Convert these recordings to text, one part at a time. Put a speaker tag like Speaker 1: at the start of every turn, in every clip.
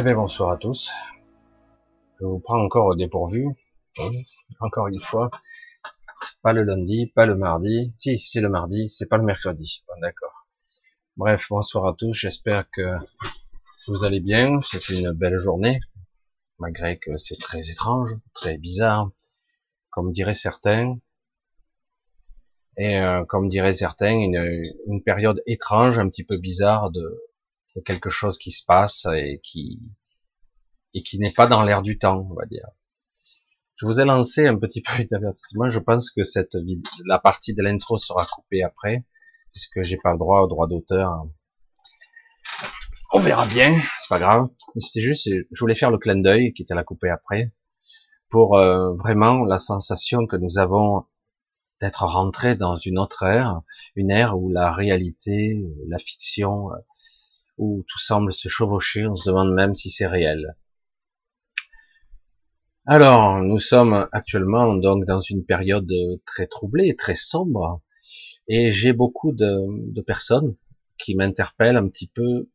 Speaker 1: Eh bien bonsoir à tous. Je vous prends encore au dépourvu. Encore une fois. Pas le lundi, pas le mardi. Si, c'est le mardi, c'est pas le mercredi. Bon, D'accord. Bref, bonsoir à tous. J'espère que vous allez bien. C'est une belle journée. Malgré que c'est très étrange, très bizarre. Comme diraient certains. Et euh, comme diraient certains, une, période étrange, un petit peu bizarre de quelque chose qui se passe et qui et qui n'est pas dans l'air du temps, on va dire. Je vous ai lancé un petit peu d'avertissement. Je pense que cette la partie de l'intro sera coupée après, puisque j'ai pas le droit au droit d'auteur. On verra bien, c'est pas grave. C'était juste, je voulais faire le clin d'œil, qui était la couper après, pour euh, vraiment la sensation que nous avons d'être rentrés dans une autre ère, une ère où la réalité, la fiction, où tout semble se chevaucher, on se demande même si c'est réel. Alors, nous sommes actuellement donc dans une période très troublée, très sombre, et j'ai beaucoup de, personnes qui m'interpellent un petit peu,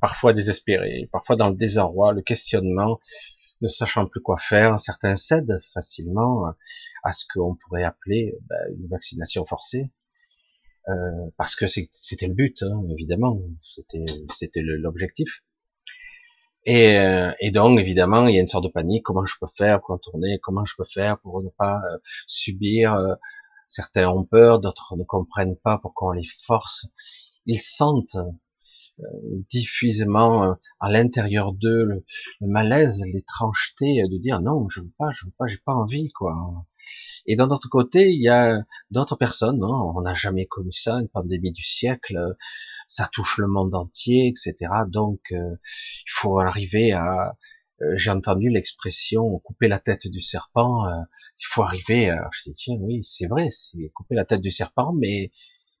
Speaker 1: parfois désespérées, parfois dans le désarroi, le questionnement, ne sachant plus quoi faire. Certains cèdent facilement à ce qu'on pourrait appeler ben, une vaccination forcée, euh, parce que c'était le but, hein, évidemment, c'était l'objectif. Et, euh, et, donc, évidemment, il y a une sorte de panique. Comment je peux faire pour contourner? Comment je peux faire pour ne pas euh, subir Certains ont peur, d'autres ne comprennent pas pourquoi on les force. Ils sentent diffusément à l'intérieur d'eux le, malaise, l'étrangeté de dire non, je veux pas, je veux pas, j'ai pas envie, quoi. Et d'un autre côté, il y a d'autres personnes, non, on n'a jamais connu ça, une pandémie du siècle, ça touche le monde entier, etc. Donc, euh, il faut arriver à, euh, j'ai entendu l'expression couper la tête du serpent. Euh, il faut arriver. À, je dis tiens, oui, c'est vrai, c'est couper la tête du serpent, mais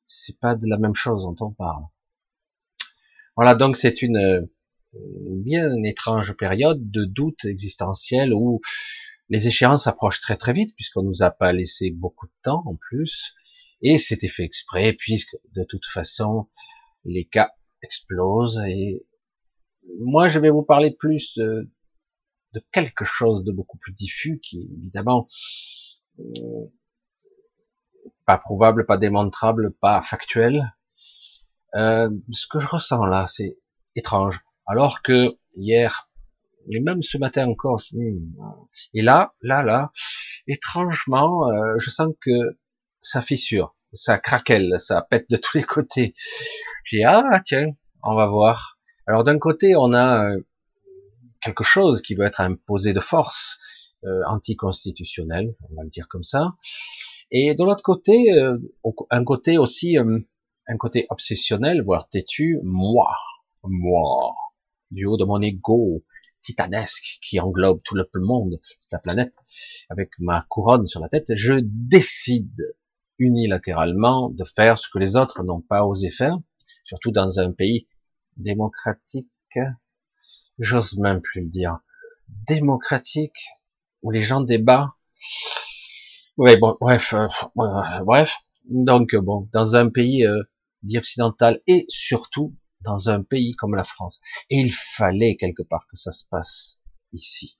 Speaker 1: c'est pas de la même chose dont on parle. Voilà, donc c'est une bien étrange période de doute existentiel où les échéances approchent très très vite puisqu'on nous a pas laissé beaucoup de temps en plus et c'était fait exprès puisque de toute façon les cas explosent et moi je vais vous parler plus de, quelque chose de beaucoup plus diffus qui évidemment euh, pas prouvable, pas démontrable, pas factuel, euh, ce que je ressens là, c'est étrange. Alors que hier, et même ce matin encore, et là, là, là, étrangement, euh, je sens que ça fissure, ça craquelle, ça pète de tous les côtés. J'ai ah tiens, on va voir. Alors d'un côté, on a euh, quelque chose qui veut être imposé de force, euh, anticonstitutionnel, on va le dire comme ça. Et de l'autre côté, un côté aussi un côté obsessionnel, voire têtu, moi, moi, du haut de mon ego titanesque qui englobe tout le monde, la planète, avec ma couronne sur la tête, je décide unilatéralement de faire ce que les autres n'ont pas osé faire, surtout dans un pays démocratique, j'ose même plus le dire, démocratique, où les gens débattent. Oui, bon, bref, euh, bref. Donc bon, dans un pays euh, occidental et surtout dans un pays comme la France. Et il fallait quelque part que ça se passe ici.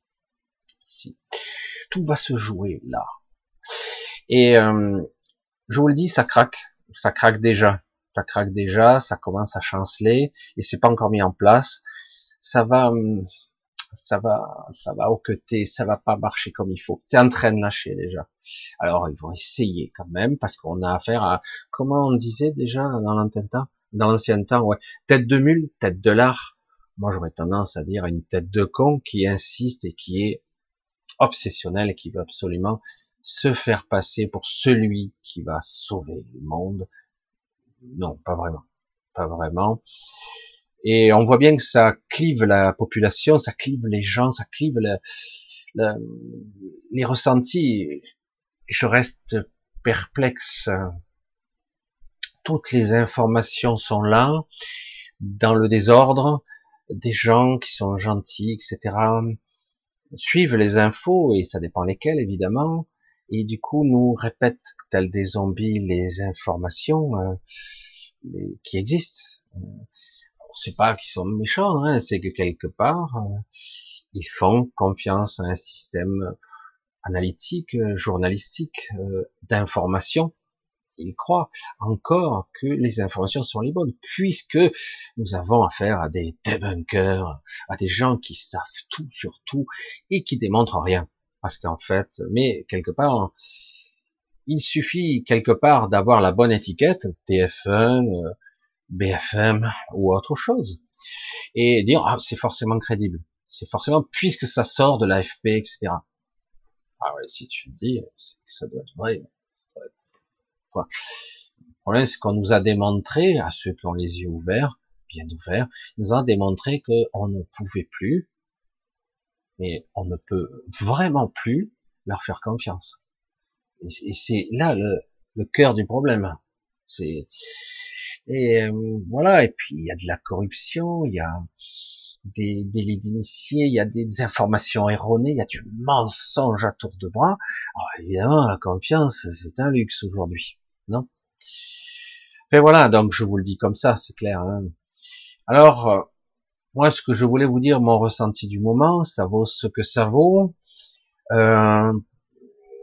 Speaker 1: ici. Tout va se jouer là. Et euh, je vous le dis, ça craque, ça craque déjà, ça craque déjà, ça commence à chanceler et c'est pas encore mis en place. Ça va, hum, ça va, ça va côté, ça va pas marcher comme il faut. C'est en train de lâcher déjà. Alors ils vont essayer quand même parce qu'on a affaire à, comment on disait déjà dans l'ancien temps, dans l'ancien temps, ouais, tête de mule, tête de lard. Moi j'aurais tendance à dire une tête de con qui insiste et qui est obsessionnel et qui veut absolument se faire passer pour celui qui va sauver le monde. Non, pas vraiment. Pas vraiment. Et on voit bien que ça clive la population, ça clive les gens, ça clive les ressentis. Je reste perplexe. Toutes les informations sont là, dans le désordre. Des gens qui sont gentils, etc., suivent les infos, et ça dépend lesquels, évidemment, et du coup nous répètent, tels des zombies, les informations euh, qui existent c'est pas qu'ils sont méchants, hein, c'est que quelque part, euh, ils font confiance à un système analytique, euh, journalistique, euh, d'information. Ils croient encore que les informations sont les bonnes, puisque nous avons affaire à des debunkers, à des gens qui savent tout sur tout et qui démontrent rien. Parce qu'en fait, mais quelque part, il suffit quelque part d'avoir la bonne étiquette, TF1, BFM ou autre chose, et dire ah, c'est forcément crédible, c'est forcément puisque ça sort de l'AFP, etc. Ah ouais, si tu le dis, ça doit être vrai. Le problème, c'est qu'on nous a démontré, à ceux qui ont les yeux ouverts, bien ouverts, nous a démontré qu'on ne pouvait plus, mais on ne peut vraiment plus leur faire confiance. Et c'est là le, le cœur du problème. C'est et euh, voilà. Et puis il y a de la corruption, il y a des délits d'initiés, il y a des informations erronées, il y a du mensonge à tour de bras. Alors évidemment, la confiance, c'est un luxe aujourd'hui, non? Mais voilà, donc je vous le dis comme ça, c'est clair. Hein. Alors, euh, moi, ce que je voulais vous dire, mon ressenti du moment, ça vaut ce que ça vaut. Euh,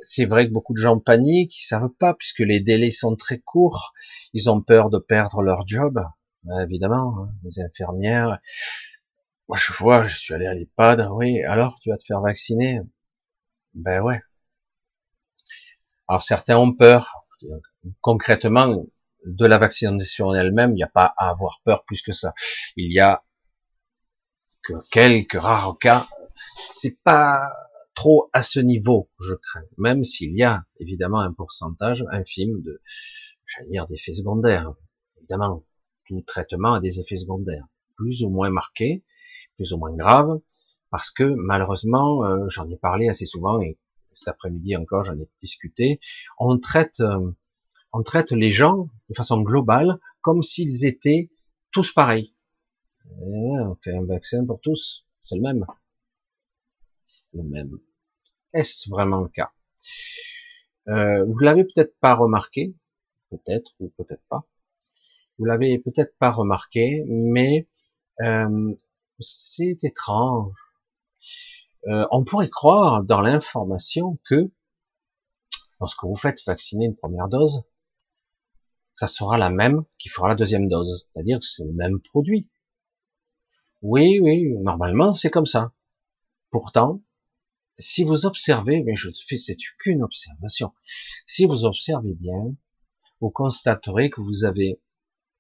Speaker 1: c'est vrai que beaucoup de gens paniquent, ils savent pas, puisque les délais sont très courts, ils ont peur de perdre leur job, évidemment, hein, les infirmières. Moi, je vois, je suis allé à l'EHPAD, oui, alors, tu vas te faire vacciner? Ben ouais. Alors, certains ont peur. Concrètement, de la vaccination elle-même, il n'y a pas à avoir peur plus que ça. Il y a que quelques rares cas. C'est pas trop à ce niveau, je crains, même s'il y a évidemment un pourcentage infime de, j'allais dire, d'effets secondaires. Évidemment, tout traitement a des effets secondaires, plus ou moins marqués, plus ou moins graves, parce que malheureusement, euh, j'en ai parlé assez souvent et cet après-midi encore j'en ai discuté, on traite, euh, on traite les gens de façon globale comme s'ils étaient tous pareils. On fait un vaccin pour tous, c'est le même le même. Est-ce vraiment le cas? Euh, Vous l'avez peut-être pas remarqué, peut-être ou peut-être pas. Vous l'avez peut-être pas remarqué, mais euh, c'est étrange. Euh, on pourrait croire dans l'information que lorsque vous faites vacciner une première dose, ça sera la même qui fera la deuxième dose, c'est-à-dire que c'est le même produit. Oui, oui, normalement c'est comme ça. Pourtant, si vous observez, mais je fais c'est qu'une observation, si vous observez bien, vous constaterez que vous avez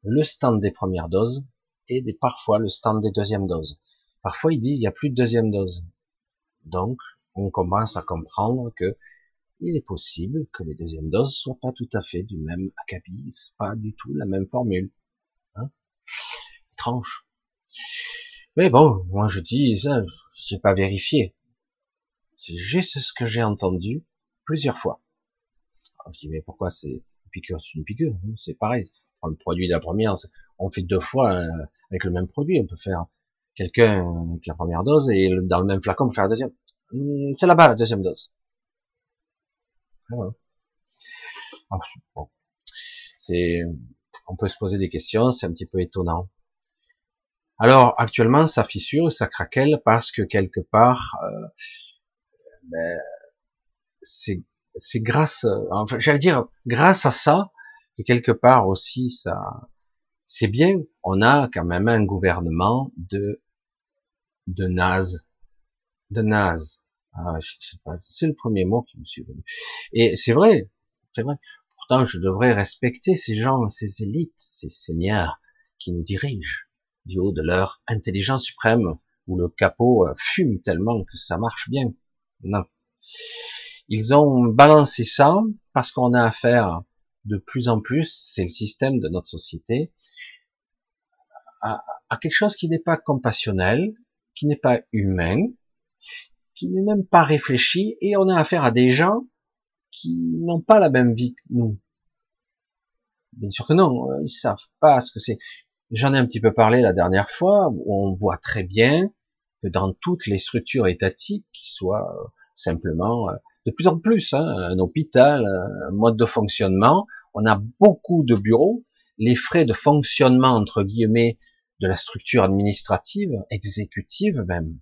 Speaker 1: le stand des premières doses et parfois le stand des deuxièmes doses. Parfois, il dit il n'y a plus de deuxième dose. Donc, on commence à comprendre que il est possible que les deuxièmes doses soient pas tout à fait du même acabit, pas du tout la même formule. Hein Étrange. Mais bon, moi je dis ça, j'ai pas vérifié. C'est juste ce que j'ai entendu plusieurs fois. je dis, mais pourquoi c'est une piqûre? C'est une piqûre, hein, c'est pareil. On le produit de la première, on fait deux fois euh, avec le même produit. On peut faire quelqu'un avec la première dose et dans le même flacon, on peut faire la deuxième. Hum, c'est là-bas la deuxième dose. Ah, c'est, on peut se poser des questions, c'est un petit peu étonnant. Alors actuellement, ça fissure, ça craquelle parce que quelque part, euh, ben, c'est grâce, enfin, j'allais dire, grâce à ça, et quelque part aussi, ça, c'est bien, on a quand même un gouvernement de, de naze, de naze. Ah, c'est le premier mot qui me suis venu. Et c'est vrai, c'est vrai. Pourtant, je devrais respecter ces gens, ces élites, ces seigneurs qui nous dirigent du haut de leur intelligence suprême, où le capot euh, fume tellement que ça marche bien. Non. Ils ont balancé ça parce qu'on a affaire de plus en plus, c'est le système de notre société, à, quelque chose qui n'est pas compassionnel, qui n'est pas humain, qui n'est même pas réfléchi, et on a affaire à des gens qui n'ont pas la même vie que nous. Bien sûr que non, ils savent pas ce que c'est. J'en ai un petit peu parlé la dernière fois, où on voit très bien que dans toutes les structures étatiques, qui soient simplement, euh, de plus en plus, hein, un hôpital, un mode de fonctionnement, on a beaucoup de bureaux, les frais de fonctionnement, entre guillemets, de la structure administrative, exécutive même,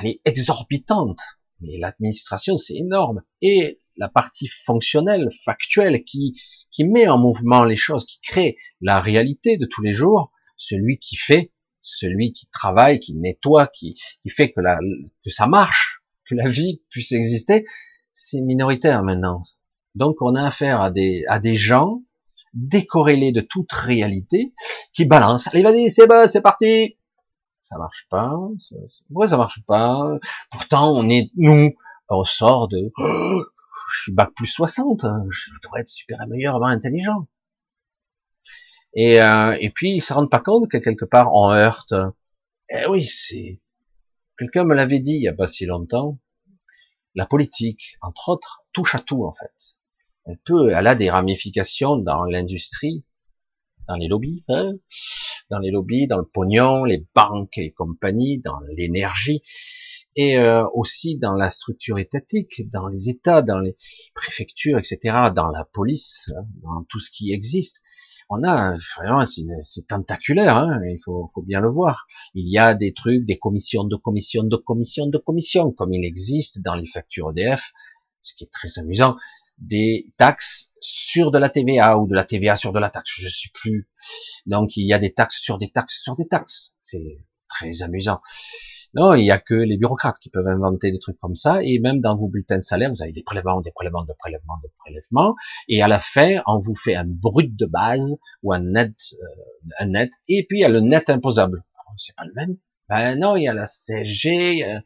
Speaker 1: elle est exorbitante. Mais l'administration, c'est énorme. Et la partie fonctionnelle, factuelle, qui, qui met en mouvement les choses, qui crée la réalité de tous les jours, celui qui fait, celui qui travaille, qui nettoie, qui, qui fait que, la, que ça marche, que la vie puisse exister, c'est minoritaire maintenant. Donc on a affaire à des, à des gens décorrélés de toute réalité qui balancent. Allez, vas-y, c'est bon, c'est parti. Ça marche pas. Pourquoi ça marche pas Pourtant, on est, nous, on sort de, je suis bac plus 60, hein. je devrais être super meilleur, intelligent. Et, euh, et puis ils se rendent pas compte que quelque part on heurte. Eh oui, c'est quelqu'un me l'avait dit il y a pas si longtemps. La politique, entre autres, touche à tout en fait. Elle peut, elle a des ramifications dans l'industrie, dans les lobbies, hein dans les lobbies, dans le pognon, les banques et compagnies, dans l'énergie et euh, aussi dans la structure étatique, dans les États, dans les préfectures, etc., dans la police, hein, dans tout ce qui existe. On a vraiment, c'est tentaculaire, hein, il faut, faut, bien le voir. Il y a des trucs, des commissions de commissions de commissions de commissions, comme il existe dans les factures EDF, ce qui est très amusant, des taxes sur de la TVA ou de la TVA sur de la taxe, je ne sais plus. Donc il y a des taxes sur des taxes sur des taxes, c'est très amusant. Non, il y a que les bureaucrates qui peuvent inventer des trucs comme ça. Et même dans vos bulletins de salaire, vous avez des prélèvements, des prélèvements, de prélèvements, de prélèvements. Et à la fin, on vous fait un brut de base ou un net, euh, un net. Et puis il y a le net imposable. C'est pas le même. Ben non, il y a la CSG, il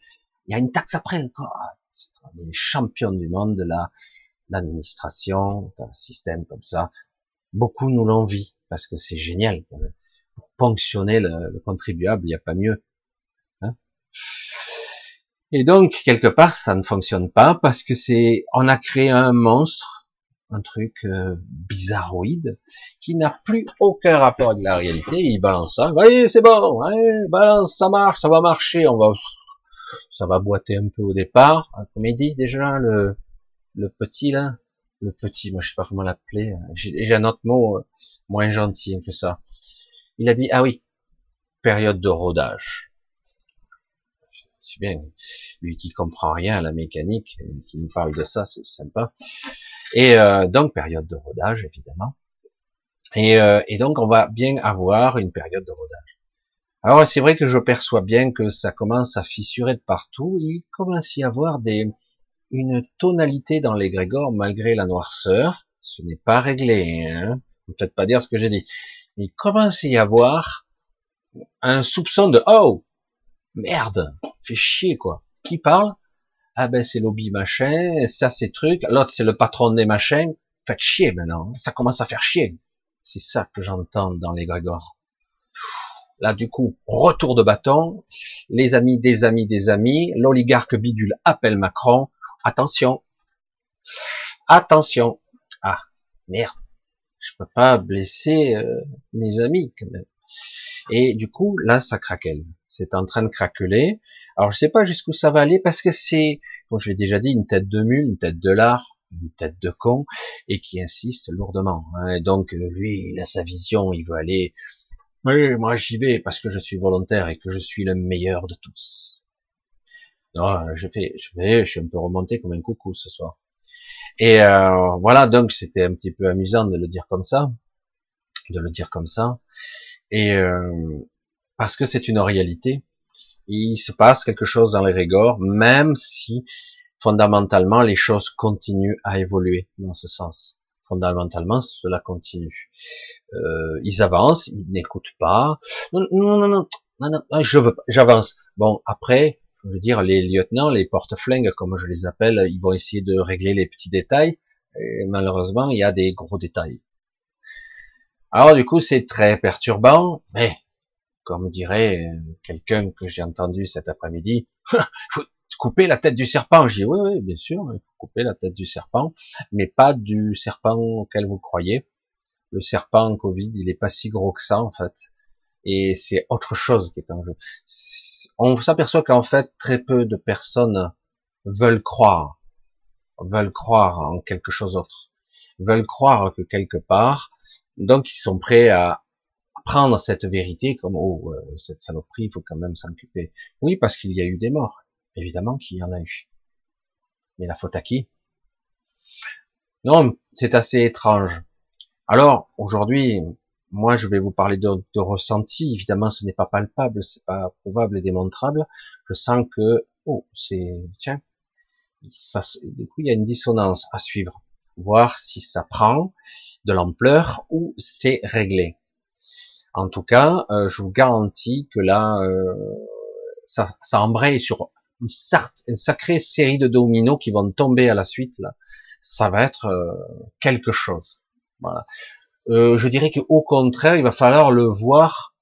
Speaker 1: y a une taxe après encore. C'est les champions du monde de la l'administration, d'un système comme ça. Beaucoup nous l'envient parce que c'est génial. Pour ponctionner le, le contribuable, il n'y a pas mieux. Et donc, quelque part, ça ne fonctionne pas parce que c'est, on a créé un monstre, un truc euh, bizarroïde, qui n'a plus aucun rapport avec la réalité. Il balance ça. Oui, c'est bon. balance, ça marche, ça va marcher. On va, ça va boiter un peu au départ. Comme il dit déjà le, le petit là, le petit, moi je sais pas comment l'appeler. J'ai un autre mot euh, moins gentil que ça. Il a dit ah oui, période de rodage c'est bien. Lui qui comprend rien à la mécanique, qui nous parle de ça, c'est sympa. Et euh, donc période de rodage évidemment. Et, euh, et, donc on va bien avoir une période de rodage. Alors c'est vrai que je perçois bien que ça commence à fissurer de partout. Il commence à y avoir des une tonalité dans l'égrégore malgré la noirceur. Ce n'est pas réglé. Hein faites pas dire ce que j'ai dit. Il commence à y avoir un soupçon de oh Merde, fait chier quoi. Qui parle? Ah ben c'est lobby machin, ça c'est truc, l'autre c'est le patron des machins. Faites chier maintenant, ça commence à faire chier. C'est ça que j'entends dans les Grégor. Là du coup, retour de bâton, les amis des amis des amis, l'oligarque bidule appelle Macron. Attention, attention. Ah merde, je peux pas blesser euh, mes amis quand même. Et du coup, là, ça craquelle. C'est en train de craqueler. Alors, je sais pas jusqu'où ça va aller parce que c'est, comme je l'ai déjà dit, une tête de mule, une tête de lard, une tête de con, et qui insiste lourdement. Hein. donc, lui, il a sa vision, il veut aller. Oui, moi, j'y vais parce que je suis volontaire et que je suis le meilleur de tous. Non, je fais, je vais, je suis un peu remonté comme un coucou ce soir. Et euh, voilà, donc c'était un petit peu amusant de le dire comme ça, de le dire comme ça. Et euh, parce que c'est une réalité, il se passe quelque chose dans les régors, même si fondamentalement les choses continuent à évoluer dans ce sens. Fondamentalement, cela continue. Euh, ils avancent, ils n'écoutent pas. Non, non, non, non, non, non, je veux, j'avance. Bon, après, je veux dire, les lieutenants, les porte-flingues, comme je les appelle, ils vont essayer de régler les petits détails. Et malheureusement, il y a des gros détails. Alors du coup, c'est très perturbant, mais comme dirait euh, quelqu'un que j'ai entendu cet après-midi, faut couper la tête du serpent. Je dis oui, oui, bien sûr, il faut couper la tête du serpent, mais pas du serpent auquel vous croyez. Le serpent Covid, il est pas si gros que ça en fait, et c'est autre chose qui est en jeu. On s'aperçoit qu'en fait, très peu de personnes veulent croire, veulent croire en quelque chose d'autre, veulent croire que quelque part, donc ils sont prêts à prendre cette vérité comme oh euh, cette saloperie, il faut quand même s'en occuper. Oui, parce qu'il y a eu des morts, évidemment qu'il y en a eu. Mais la faute à qui? Non, c'est assez étrange. Alors aujourd'hui, moi je vais vous parler de, ressenti. Évidemment, ce n'est pas palpable, c'est pas prouvable et démontrable. Je sens que oh c'est tiens, ça, du coup il y a une dissonance à suivre, voir si ça prend de l'ampleur ou c'est réglé. En tout cas, euh, je vous garantis que là, euh, ça, ça embraye sur une, une, sacrée série de dominos qui vont tomber à la suite. Là. Ça va être euh, quelque chose. Voilà. Je dirais qu'au contraire, il va falloir le voir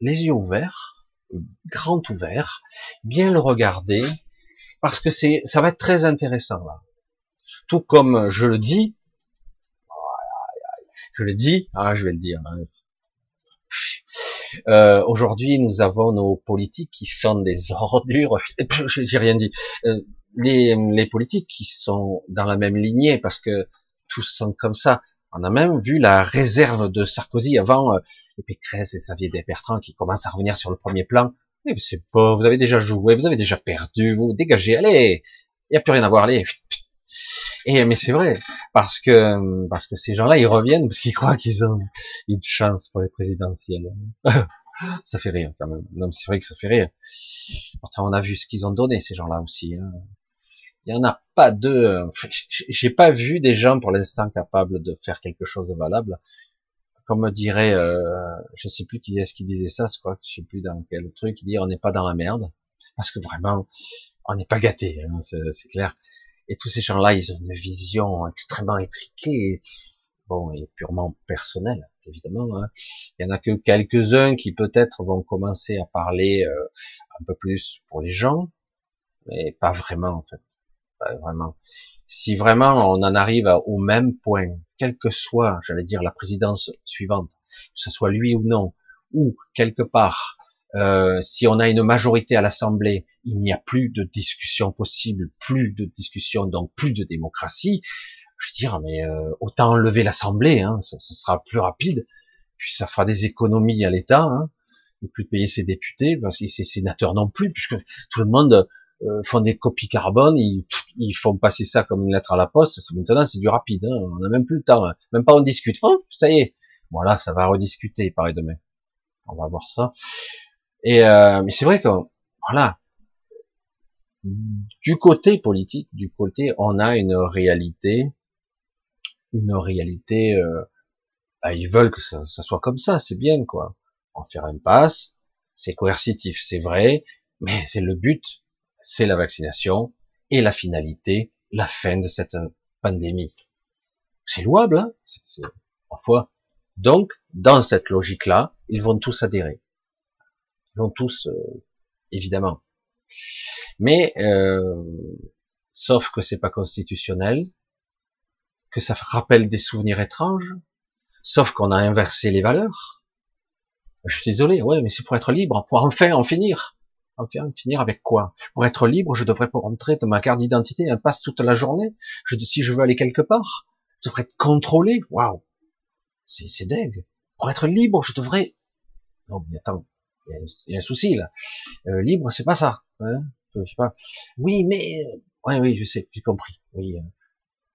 Speaker 1: les yeux ouverts, grand ouverts, bien le regarder, parce que c'est, ça va être très intéressant là. Tout comme je le dis, je le dis, ah, je vais le dire. Hein. Euh, Aujourd'hui, nous avons nos politiques qui sont des ordures. J'ai rien dit. Euh, les, les, politiques qui sont dans la même lignée, parce que tous sont comme ça. On a même vu la réserve de Sarkozy avant euh, et Pécresse et Xavier Bertrand qui commencent à revenir sur le premier plan. Mais c'est pas, vous avez déjà joué, vous avez déjà perdu, vous dégagez, allez, il y a plus rien à voir, allez. Et mais c'est vrai parce que parce que ces gens-là ils reviennent parce qu'ils croient qu'ils ont une chance pour les présidentielles. ça fait rire quand même. Non, c'est vrai que ça fait rire. Pourtant on a vu ce qu'ils ont donné ces gens-là aussi. Hein. Il y en a pas deux. J'ai pas vu des gens pour l'instant capables de faire quelque chose de valable. Comme dirait, euh, je sais plus qui est-ce qui disait ça, je crois que je sais plus dans quel truc, il dit on n'est pas dans la merde parce que vraiment on n'est pas gâté, hein, c'est clair. Et tous ces gens-là, ils ont une vision extrêmement étriquée, bon, et purement personnelle, évidemment. Hein. Il y en a que quelques-uns qui peut-être vont commencer à parler euh, un peu plus pour les gens, mais pas vraiment en fait, vraiment. Si vraiment on en arrive au même point, quelle que soit, j'allais dire, la présidence suivante, que ce soit lui ou non, ou quelque part euh, si on a une majorité à l'Assemblée, il n'y a plus de discussion possible, plus de discussion, donc plus de démocratie. Je veux dire, mais euh, autant enlever l'Assemblée, hein, ça, sera plus rapide, puis ça fera des économies à l'État, hein, ne plus payer ses députés, parce que ses sénateurs non plus, puisque tout le monde euh, font des copies carbone, ils, ils, font passer ça comme une lettre à la poste, maintenant c'est du rapide, hein, on n'a même plus le temps, hein. même pas on discute, oh, ça y est, voilà, ça va rediscuter, pareil demain. On va voir ça. Et euh, mais c'est vrai que voilà, du côté politique, du côté, on a une réalité, une réalité. Euh, bah, ils veulent que ça, ça soit comme ça, c'est bien quoi. En faire une passe, c'est coercitif, c'est vrai, mais c'est le but, c'est la vaccination et la finalité, la fin de cette pandémie. C'est louable, hein c'est, parfois. Donc, dans cette logique-là, ils vont tous adhérer. Ils vont tous, euh, évidemment. Mais euh, sauf que c'est pas constitutionnel, que ça rappelle des souvenirs étranges, sauf qu'on a inversé les valeurs. Je suis désolé, ouais, mais c'est pour être libre, pour enfin en finir. Enfin, en finir avec quoi? Pour être libre, je devrais rentrer dans ma carte d'identité, un passe toute la journée. Je, si je veux aller quelque part, je devrais être contrôlé. Waouh, c'est c'est deg. Pour être libre, je devrais. Non, mais attends, il y a un souci là. Euh, libre, c'est pas ça. Hein? Je sais pas. Oui, mais euh, oui, oui, je sais, j'ai compris. Oui, euh,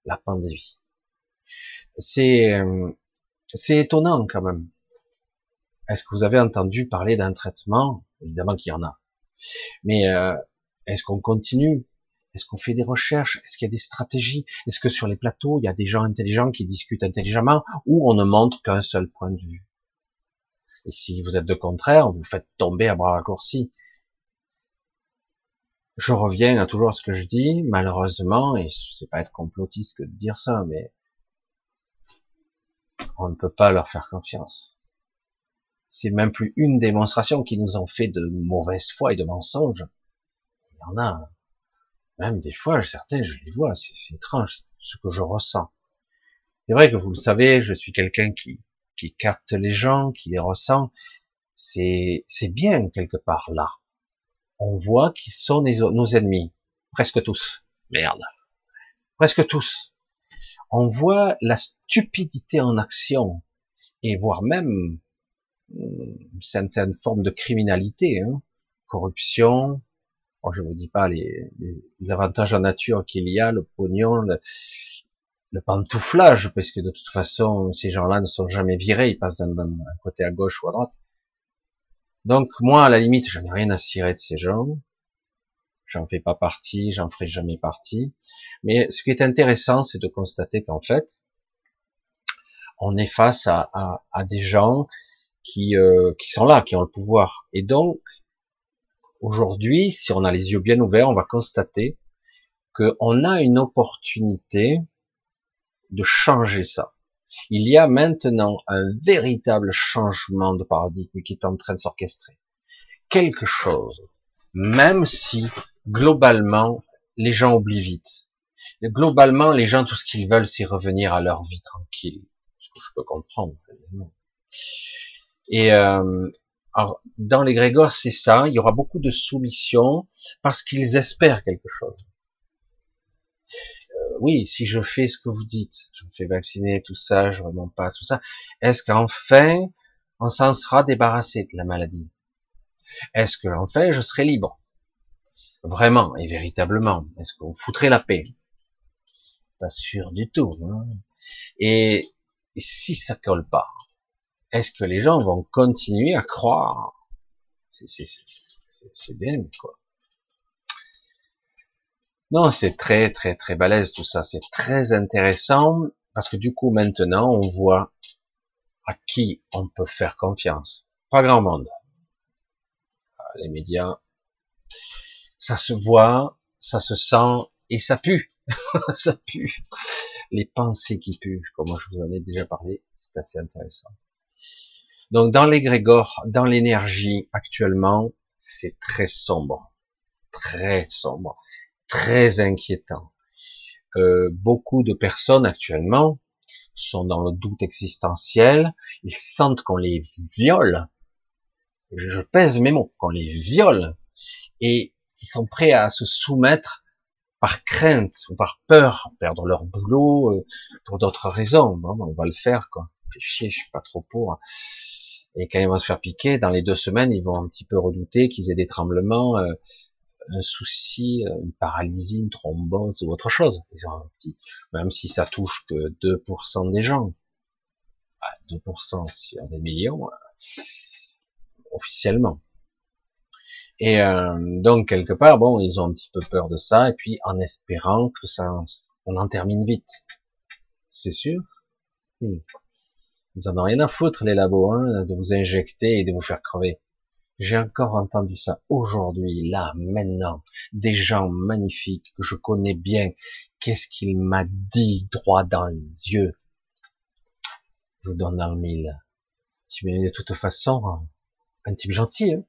Speaker 1: la pandémie. C'est euh, c'est étonnant quand même. Est-ce que vous avez entendu parler d'un traitement? Évidemment qu'il y en a. Mais est-ce qu'on continue? Est-ce qu'on fait des recherches? Est-ce qu'il y a des stratégies? Est-ce que sur les plateaux, il y a des gens intelligents qui discutent intelligemment ou on ne montre qu'un seul point de vue? Et si vous êtes de contraire, vous faites tomber à bras raccourcis. Je reviens à toujours ce que je dis, malheureusement, et c'est pas être complotiste que de dire ça, mais on ne peut pas leur faire confiance. C'est même plus une démonstration qui nous ont fait de mauvaise foi et de mensonges. Il y en a, même des fois, certains, je les vois, c'est étrange ce que je ressens. C'est vrai que vous le savez, je suis quelqu'un qui qui capte les gens, qui les ressent, c'est c'est bien quelque part là. On voit qu'ils sont nos ennemis, presque tous. Merde, presque tous. On voit la stupidité en action et voire même une certaine forme de criminalité, hein. corruption. je ne vous dis pas les, avantages en nature qu'il y a, le pognon, le, le pantouflage, parce que de toute façon, ces gens-là ne sont jamais virés, ils passent d'un côté à gauche ou à droite. Donc moi, à la limite, je n'ai rien à cirer de ces gens. J'en fais pas partie, j'en ferai jamais partie. Mais ce qui est intéressant, c'est de constater qu'en fait, on est face à, à, des gens qui, euh, qui sont là, qui ont le pouvoir. Et donc, aujourd'hui, si on a les yeux bien ouverts, on va constater qu'on a une opportunité de changer ça. Il y a maintenant un véritable changement de paradigme qui est en train de s'orchestrer. Quelque chose, même si globalement les gens oublient vite. Globalement, les gens, tout ce qu'ils veulent, c'est revenir à leur vie tranquille. Ce que je peux comprendre. Et euh, alors, dans les Grégores, c'est ça. Il y aura beaucoup de soumission parce qu'ils espèrent quelque chose oui, si je fais ce que vous dites, je me fais vacciner, tout ça, je remonte pas, tout ça, est-ce qu'enfin, on s'en sera débarrassé de la maladie? Est-ce que enfin, je serai libre? Vraiment et véritablement Est-ce qu'on foutrait la paix? Pas sûr du tout. Hein et, si ça colle pas, est-ce que les gens vont continuer à croire? C'est dingue, quoi. Non, c'est très très très balèze tout ça. C'est très intéressant parce que du coup maintenant on voit à qui on peut faire confiance. Pas grand monde. Ah, les médias, ça se voit, ça se sent et ça pue. ça pue. Les pensées qui puent, comme je vous en ai déjà parlé, c'est assez intéressant. Donc dans l'égrégore, dans l'énergie actuellement, c'est très sombre. Très sombre très inquiétant. Euh, beaucoup de personnes actuellement sont dans le doute existentiel, ils sentent qu'on les viole, je pèse mes mots, qu'on les viole, et ils sont prêts à se soumettre par crainte ou par peur, perdre leur boulot, euh, pour d'autres raisons. Bon, on va le faire, quoi. Chier, je suis pas trop pour. Et quand ils vont se faire piquer, dans les deux semaines, ils vont un petit peu redouter qu'ils aient des tremblements, euh, un souci, euh, une paralysie, une thrombose ou autre chose. Même si ça touche que 2% des gens. 2% bah, sur des millions, euh, officiellement. Et euh, donc quelque part, bon, ils ont un petit peu peur de ça, et puis en espérant que ça, on en termine vite. C'est sûr? Hmm. Ils en ont rien à foutre les labos, hein, de vous injecter et de vous faire crever. J'ai encore entendu ça aujourd'hui, là, maintenant. Des gens magnifiques que je connais bien. Qu'est-ce qu'il m'a dit droit dans les yeux? Je vous donne le mille. De toute façon, un type gentil, hein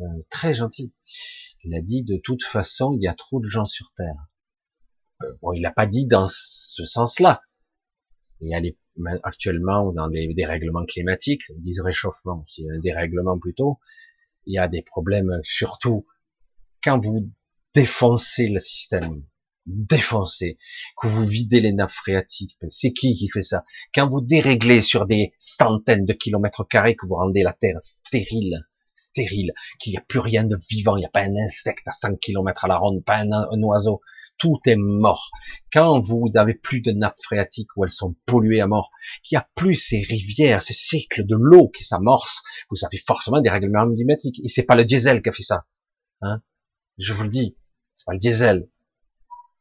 Speaker 1: euh, très gentil. Il a dit de toute façon, il y a trop de gens sur Terre. Euh, bon, il n'a pas dit dans ce sens-là. Il y a actuellement dans des dérèglements climatiques, ils disent réchauffement, c'est un dérèglement plutôt. Il y a des problèmes surtout quand vous défoncez le système, défoncez, que vous videz les nappes phréatiques. C'est qui qui fait ça? Quand vous déréglez sur des centaines de kilomètres carrés, que vous rendez la Terre stérile, stérile, qu'il n'y a plus rien de vivant, il n'y a pas un insecte à 100 kilomètres à la ronde, pas un oiseau, tout est mort. Quand vous n'avez plus de nappes phréatiques où elles sont polluées à mort, qu'il n'y a plus ces rivières, ces cycles de l'eau qui s'amorcent, vous avez forcément des règlements climatiques. Et c'est pas le diesel qui a fait ça. Hein Je vous le dis, c'est pas le diesel.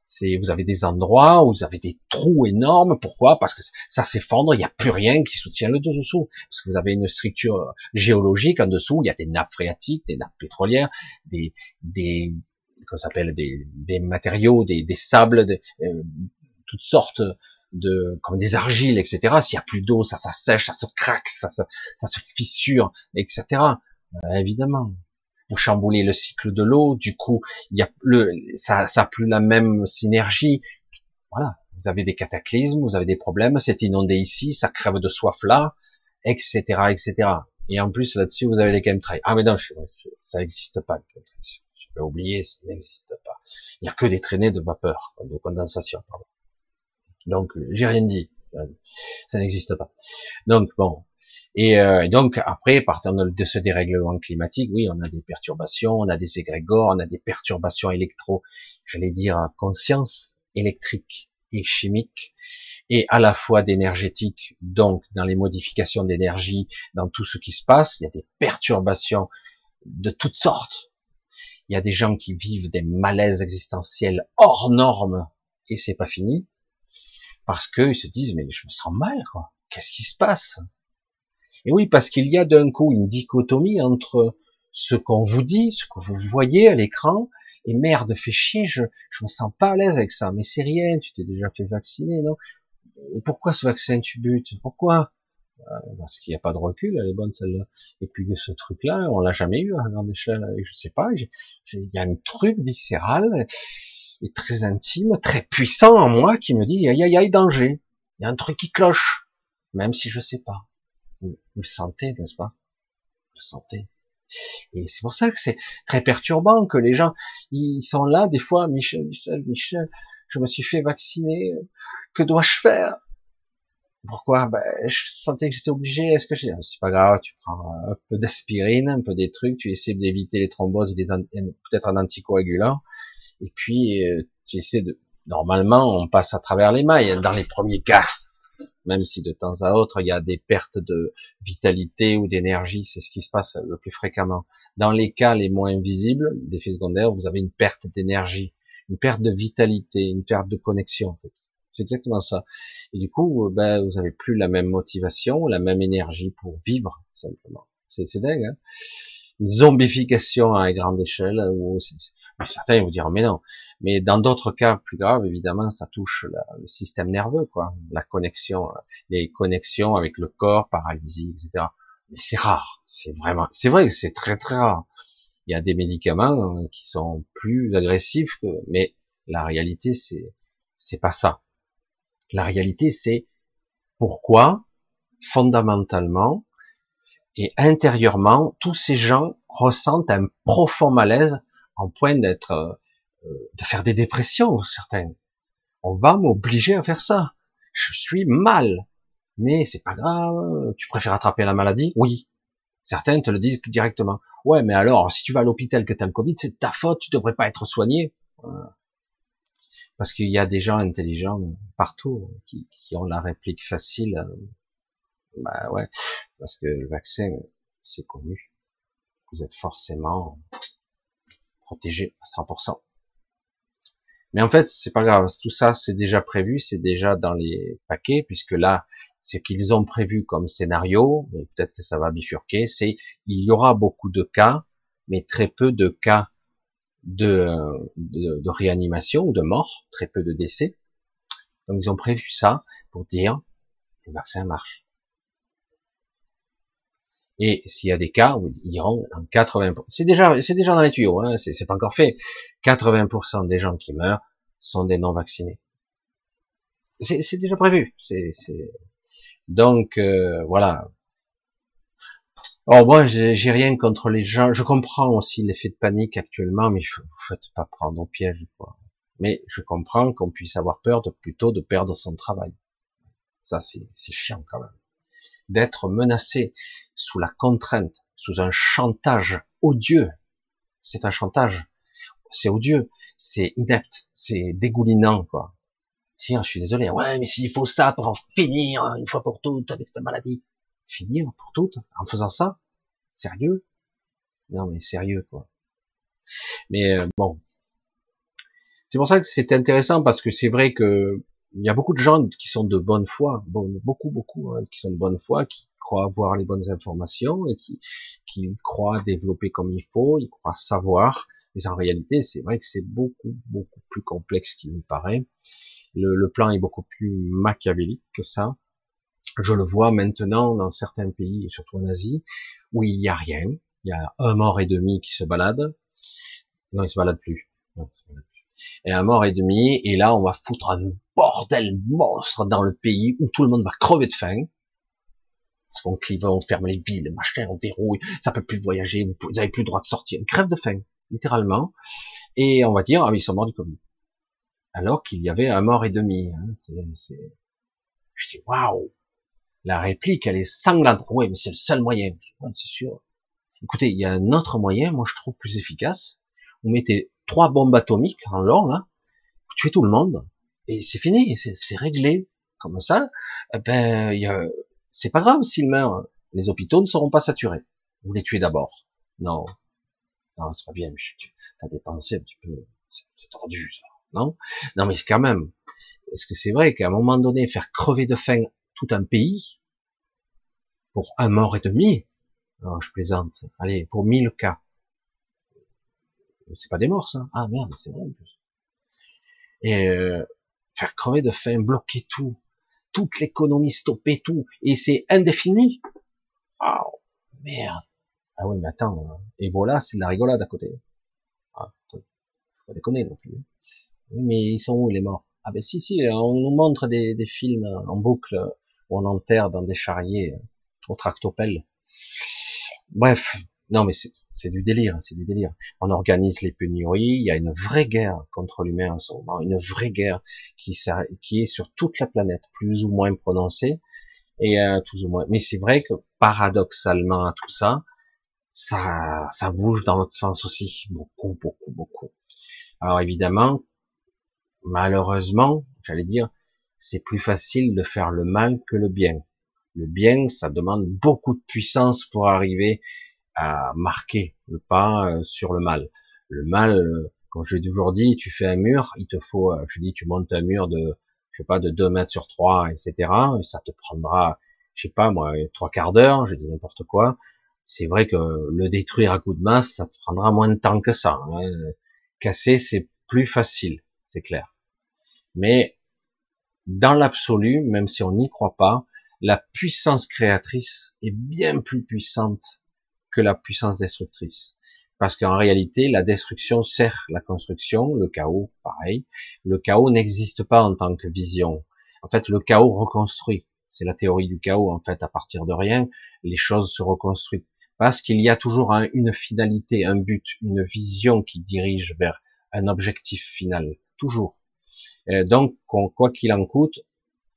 Speaker 1: C'est vous avez des endroits où vous avez des trous énormes. Pourquoi? Parce que ça s'effondre, il n'y a plus rien qui soutient le dessous. Parce que vous avez une structure géologique en dessous, il y a des nappes phréatiques, des nappes pétrolières, des, des qu'on s'appelle des, des, matériaux, des, des sables, euh, toutes sortes de comme des argiles, etc. S'il y a plus d'eau, ça, ça sèche, ça se craque, ça se, ça se fissure, etc. Euh, évidemment, vous chamboulez le cycle de l'eau, du coup, il y a le, ça, ça a plus la même synergie. Voilà, vous avez des cataclysmes, vous avez des problèmes, c'est inondé ici, ça crève de soif là, etc., etc. Et en plus là-dessus, vous avez les chemtrails. Ah mais non, ça n'existe pas peux oublier, ça n'existe pas. Il n'y a que des traînées de vapeur, de condensation, pardon. Donc, j'ai rien dit. Ça n'existe pas. Donc, bon. Et euh, donc après, partant de ce dérèglement climatique, oui, on a des perturbations, on a des égrégores, on a des perturbations électro, j'allais dire conscience électrique et chimique, et à la fois d'énergétique, donc dans les modifications d'énergie, dans tout ce qui se passe, il y a des perturbations de toutes sortes. Il y a des gens qui vivent des malaises existentiels hors normes, et c'est pas fini, parce qu'ils se disent, mais je me sens mal, quoi. Qu'est-ce qui se passe? Et oui, parce qu'il y a d'un coup une dichotomie entre ce qu'on vous dit, ce que vous voyez à l'écran, et merde, fait chier, je, je me sens pas à l'aise avec ça. Mais c'est rien, tu t'es déjà fait vacciner, non? Pourquoi ce vaccin tu butes? Pourquoi? Parce qu'il n'y a pas de recul, elle est bonne celle-là. Et puis ce truc-là, on l'a jamais eu à grande échelle. Je sais pas, il y a un truc viscéral et très intime, très puissant en moi qui me dit, aïe aïe aïe, danger. Il y a un truc qui cloche, même si je sais pas. Vous, le sentez, n'est-ce pas? Vous le sentez. Et c'est pour ça que c'est très perturbant que les gens, ils sont là, des fois, Michel, Michel, Michel, je me suis fait vacciner, que dois-je faire? Pourquoi? Ben, Je sentais que j'étais obligé, est-ce que je c'est pas grave, tu prends un peu d'aspirine, un peu des trucs, tu essaies d'éviter les thromboses et peut-être un anticoagulant, et puis euh, tu essaies de, normalement, on passe à travers les mailles, dans les premiers cas, même si de temps à autre il y a des pertes de vitalité ou d'énergie, c'est ce qui se passe le plus fréquemment. Dans les cas les moins visibles, d'effets secondaires, vous avez une perte d'énergie, une perte de vitalité, une perte de connexion. C'est exactement ça. Et du coup, ben, vous avez plus la même motivation, la même énergie pour vivre simplement. C'est dingue. Hein une zombification à grande échelle, où certains vont dire mais non. Mais dans d'autres cas plus graves, évidemment, ça touche le système nerveux, quoi, la connexion, les connexions avec le corps, paralysie, etc. Mais c'est rare, c'est vraiment, c'est vrai que c'est très très rare. Il y a des médicaments qui sont plus agressifs, que, mais la réalité c'est c'est pas ça. La réalité c'est pourquoi fondamentalement et intérieurement, tous ces gens ressentent un profond malaise en point d'être, euh, de faire des dépressions, certains. On va m'obliger à faire ça. Je suis mal. Mais c'est pas grave. Tu préfères attraper la maladie? Oui. Certains te le disent directement. Ouais, mais alors, si tu vas à l'hôpital que tu as le Covid, c'est ta faute, tu devrais pas être soigné. Parce qu'il y a des gens intelligents partout qui, qui ont la réplique facile bah ouais, parce que le vaccin, c'est connu. Vous êtes forcément protégé à 100%. Mais en fait, c'est pas grave. Tout ça, c'est déjà prévu, c'est déjà dans les paquets, puisque là, ce qu'ils ont prévu comme scénario, mais peut-être que ça va bifurquer, c'est il y aura beaucoup de cas, mais très peu de cas de, de, réanimation ou de mort, très peu de décès. Donc ils ont prévu ça pour dire le vaccin marche. Et s'il y a des cas où ils iront en 80%, c'est déjà, c'est déjà dans les tuyaux, hein, c'est pas encore fait. 80% des gens qui meurent sont des non vaccinés. C'est déjà prévu. C'est donc euh, voilà. Oh moi, j'ai rien contre les gens. Je comprends aussi l'effet de panique actuellement, mais vous faites pas prendre au piège, quoi. Mais je comprends qu'on puisse avoir peur de plutôt de perdre son travail. Ça, c'est chiant quand même d'être menacé sous la contrainte, sous un chantage odieux. C'est un chantage. C'est odieux. C'est inepte. C'est dégoulinant, quoi. Tiens, je suis désolé. Ouais, mais s'il faut ça pour en finir une fois pour toutes avec cette maladie. Finir pour toutes en faisant ça? Sérieux? Non, mais sérieux, quoi. Mais euh, bon. C'est pour ça que c'est intéressant parce que c'est vrai que il y a beaucoup de gens qui sont de bonne foi, beaucoup, beaucoup, hein, qui sont de bonne foi, qui croient avoir les bonnes informations et qui, qui croient développer comme il faut, ils croient savoir. Mais en réalité, c'est vrai que c'est beaucoup, beaucoup plus complexe qu'il n'y paraît. Le, le, plan est beaucoup plus machiavélique que ça. Je le vois maintenant dans certains pays, surtout en Asie, où il n'y a rien. Il y a un mort et demi qui se balade. Non, il se balade plus. Se balade plus. Et un mort et demi, et là, on va foutre un bordel monstre dans le pays où tout le monde va crever de faim. Parce qu'on va, on ferme les villes, machin, on verrouille, ça peut plus voyager, vous, n'avez plus le droit de sortir. Une crève de faim, littéralement. Et on va dire, ah oui, ils sont morts du Covid. Alors qu'il y avait un mort et demi. Hein. C'est, Je dis, waouh! La réplique, elle est sanglante. Oui, mais c'est le seul moyen. c'est sûr. Écoutez, il y a un autre moyen, moi je trouve plus efficace. Vous mettez trois bombes atomiques en l'or, là, vous tuez tout le monde, et c'est fini, c'est réglé. Comme ça, eh ben, c'est pas grave s'il meurt. Les hôpitaux ne seront pas saturés. Vous les tuez d'abord. Non. Non, c'est pas bien. T'as dépensé un petit peu. C'est tordu, ça. Non? Non, mais quand même. Est-ce que c'est vrai qu'à un moment donné, faire crever de faim tout un pays, pour un mort et demi, alors je plaisante, allez, pour mille cas, c'est pas des morts, ça. Ah merde, c'est vrai. Et euh, faire crever de faim, bloquer tout, toute l'économie, stopper tout, et c'est indéfini. Ah merde. Ah oui, mais attends, euh, Ebola, c'est de la rigolade à côté. Ah, faut pas déconner non plus. Mais ils sont où les morts? Ah ben si, si, on nous montre des, films en boucle on enterre dans des charriers euh, au tractopelle. Bref, non mais c'est du délire, c'est du délire. On organise les pénuries, il y a une vraie guerre contre l'humain en ce moment, une vraie guerre qui, qui est sur toute la planète, plus ou moins prononcée, et euh, tout ou moins. Mais c'est vrai que paradoxalement à tout ça, ça, ça bouge dans l'autre sens aussi, beaucoup, beaucoup, beaucoup. Alors évidemment, malheureusement, j'allais dire, c'est plus facile de faire le mal que le bien. Le bien, ça demande beaucoup de puissance pour arriver à marquer le pas euh, sur le mal. Le mal, euh, comme je l'ai toujours dit, tu fais un mur, il te faut, euh, je dis, tu montes un mur de, je sais pas, de 2 mètres sur 3, etc. Et ça te prendra, je sais pas, moi, trois quarts d'heure, je dis n'importe quoi. C'est vrai que le détruire à coup de masse, ça te prendra moins de temps que ça. Hein. Casser, c'est plus facile, c'est clair. Mais dans l'absolu, même si on n'y croit pas, la puissance créatrice est bien plus puissante que la puissance destructrice. Parce qu'en réalité, la destruction sert la construction, le chaos, pareil. Le chaos n'existe pas en tant que vision. En fait, le chaos reconstruit. C'est la théorie du chaos. En fait, à partir de rien, les choses se reconstruisent. Parce qu'il y a toujours une finalité, un but, une vision qui dirige vers un objectif final. Toujours. Euh, donc, quoi qu'il en coûte,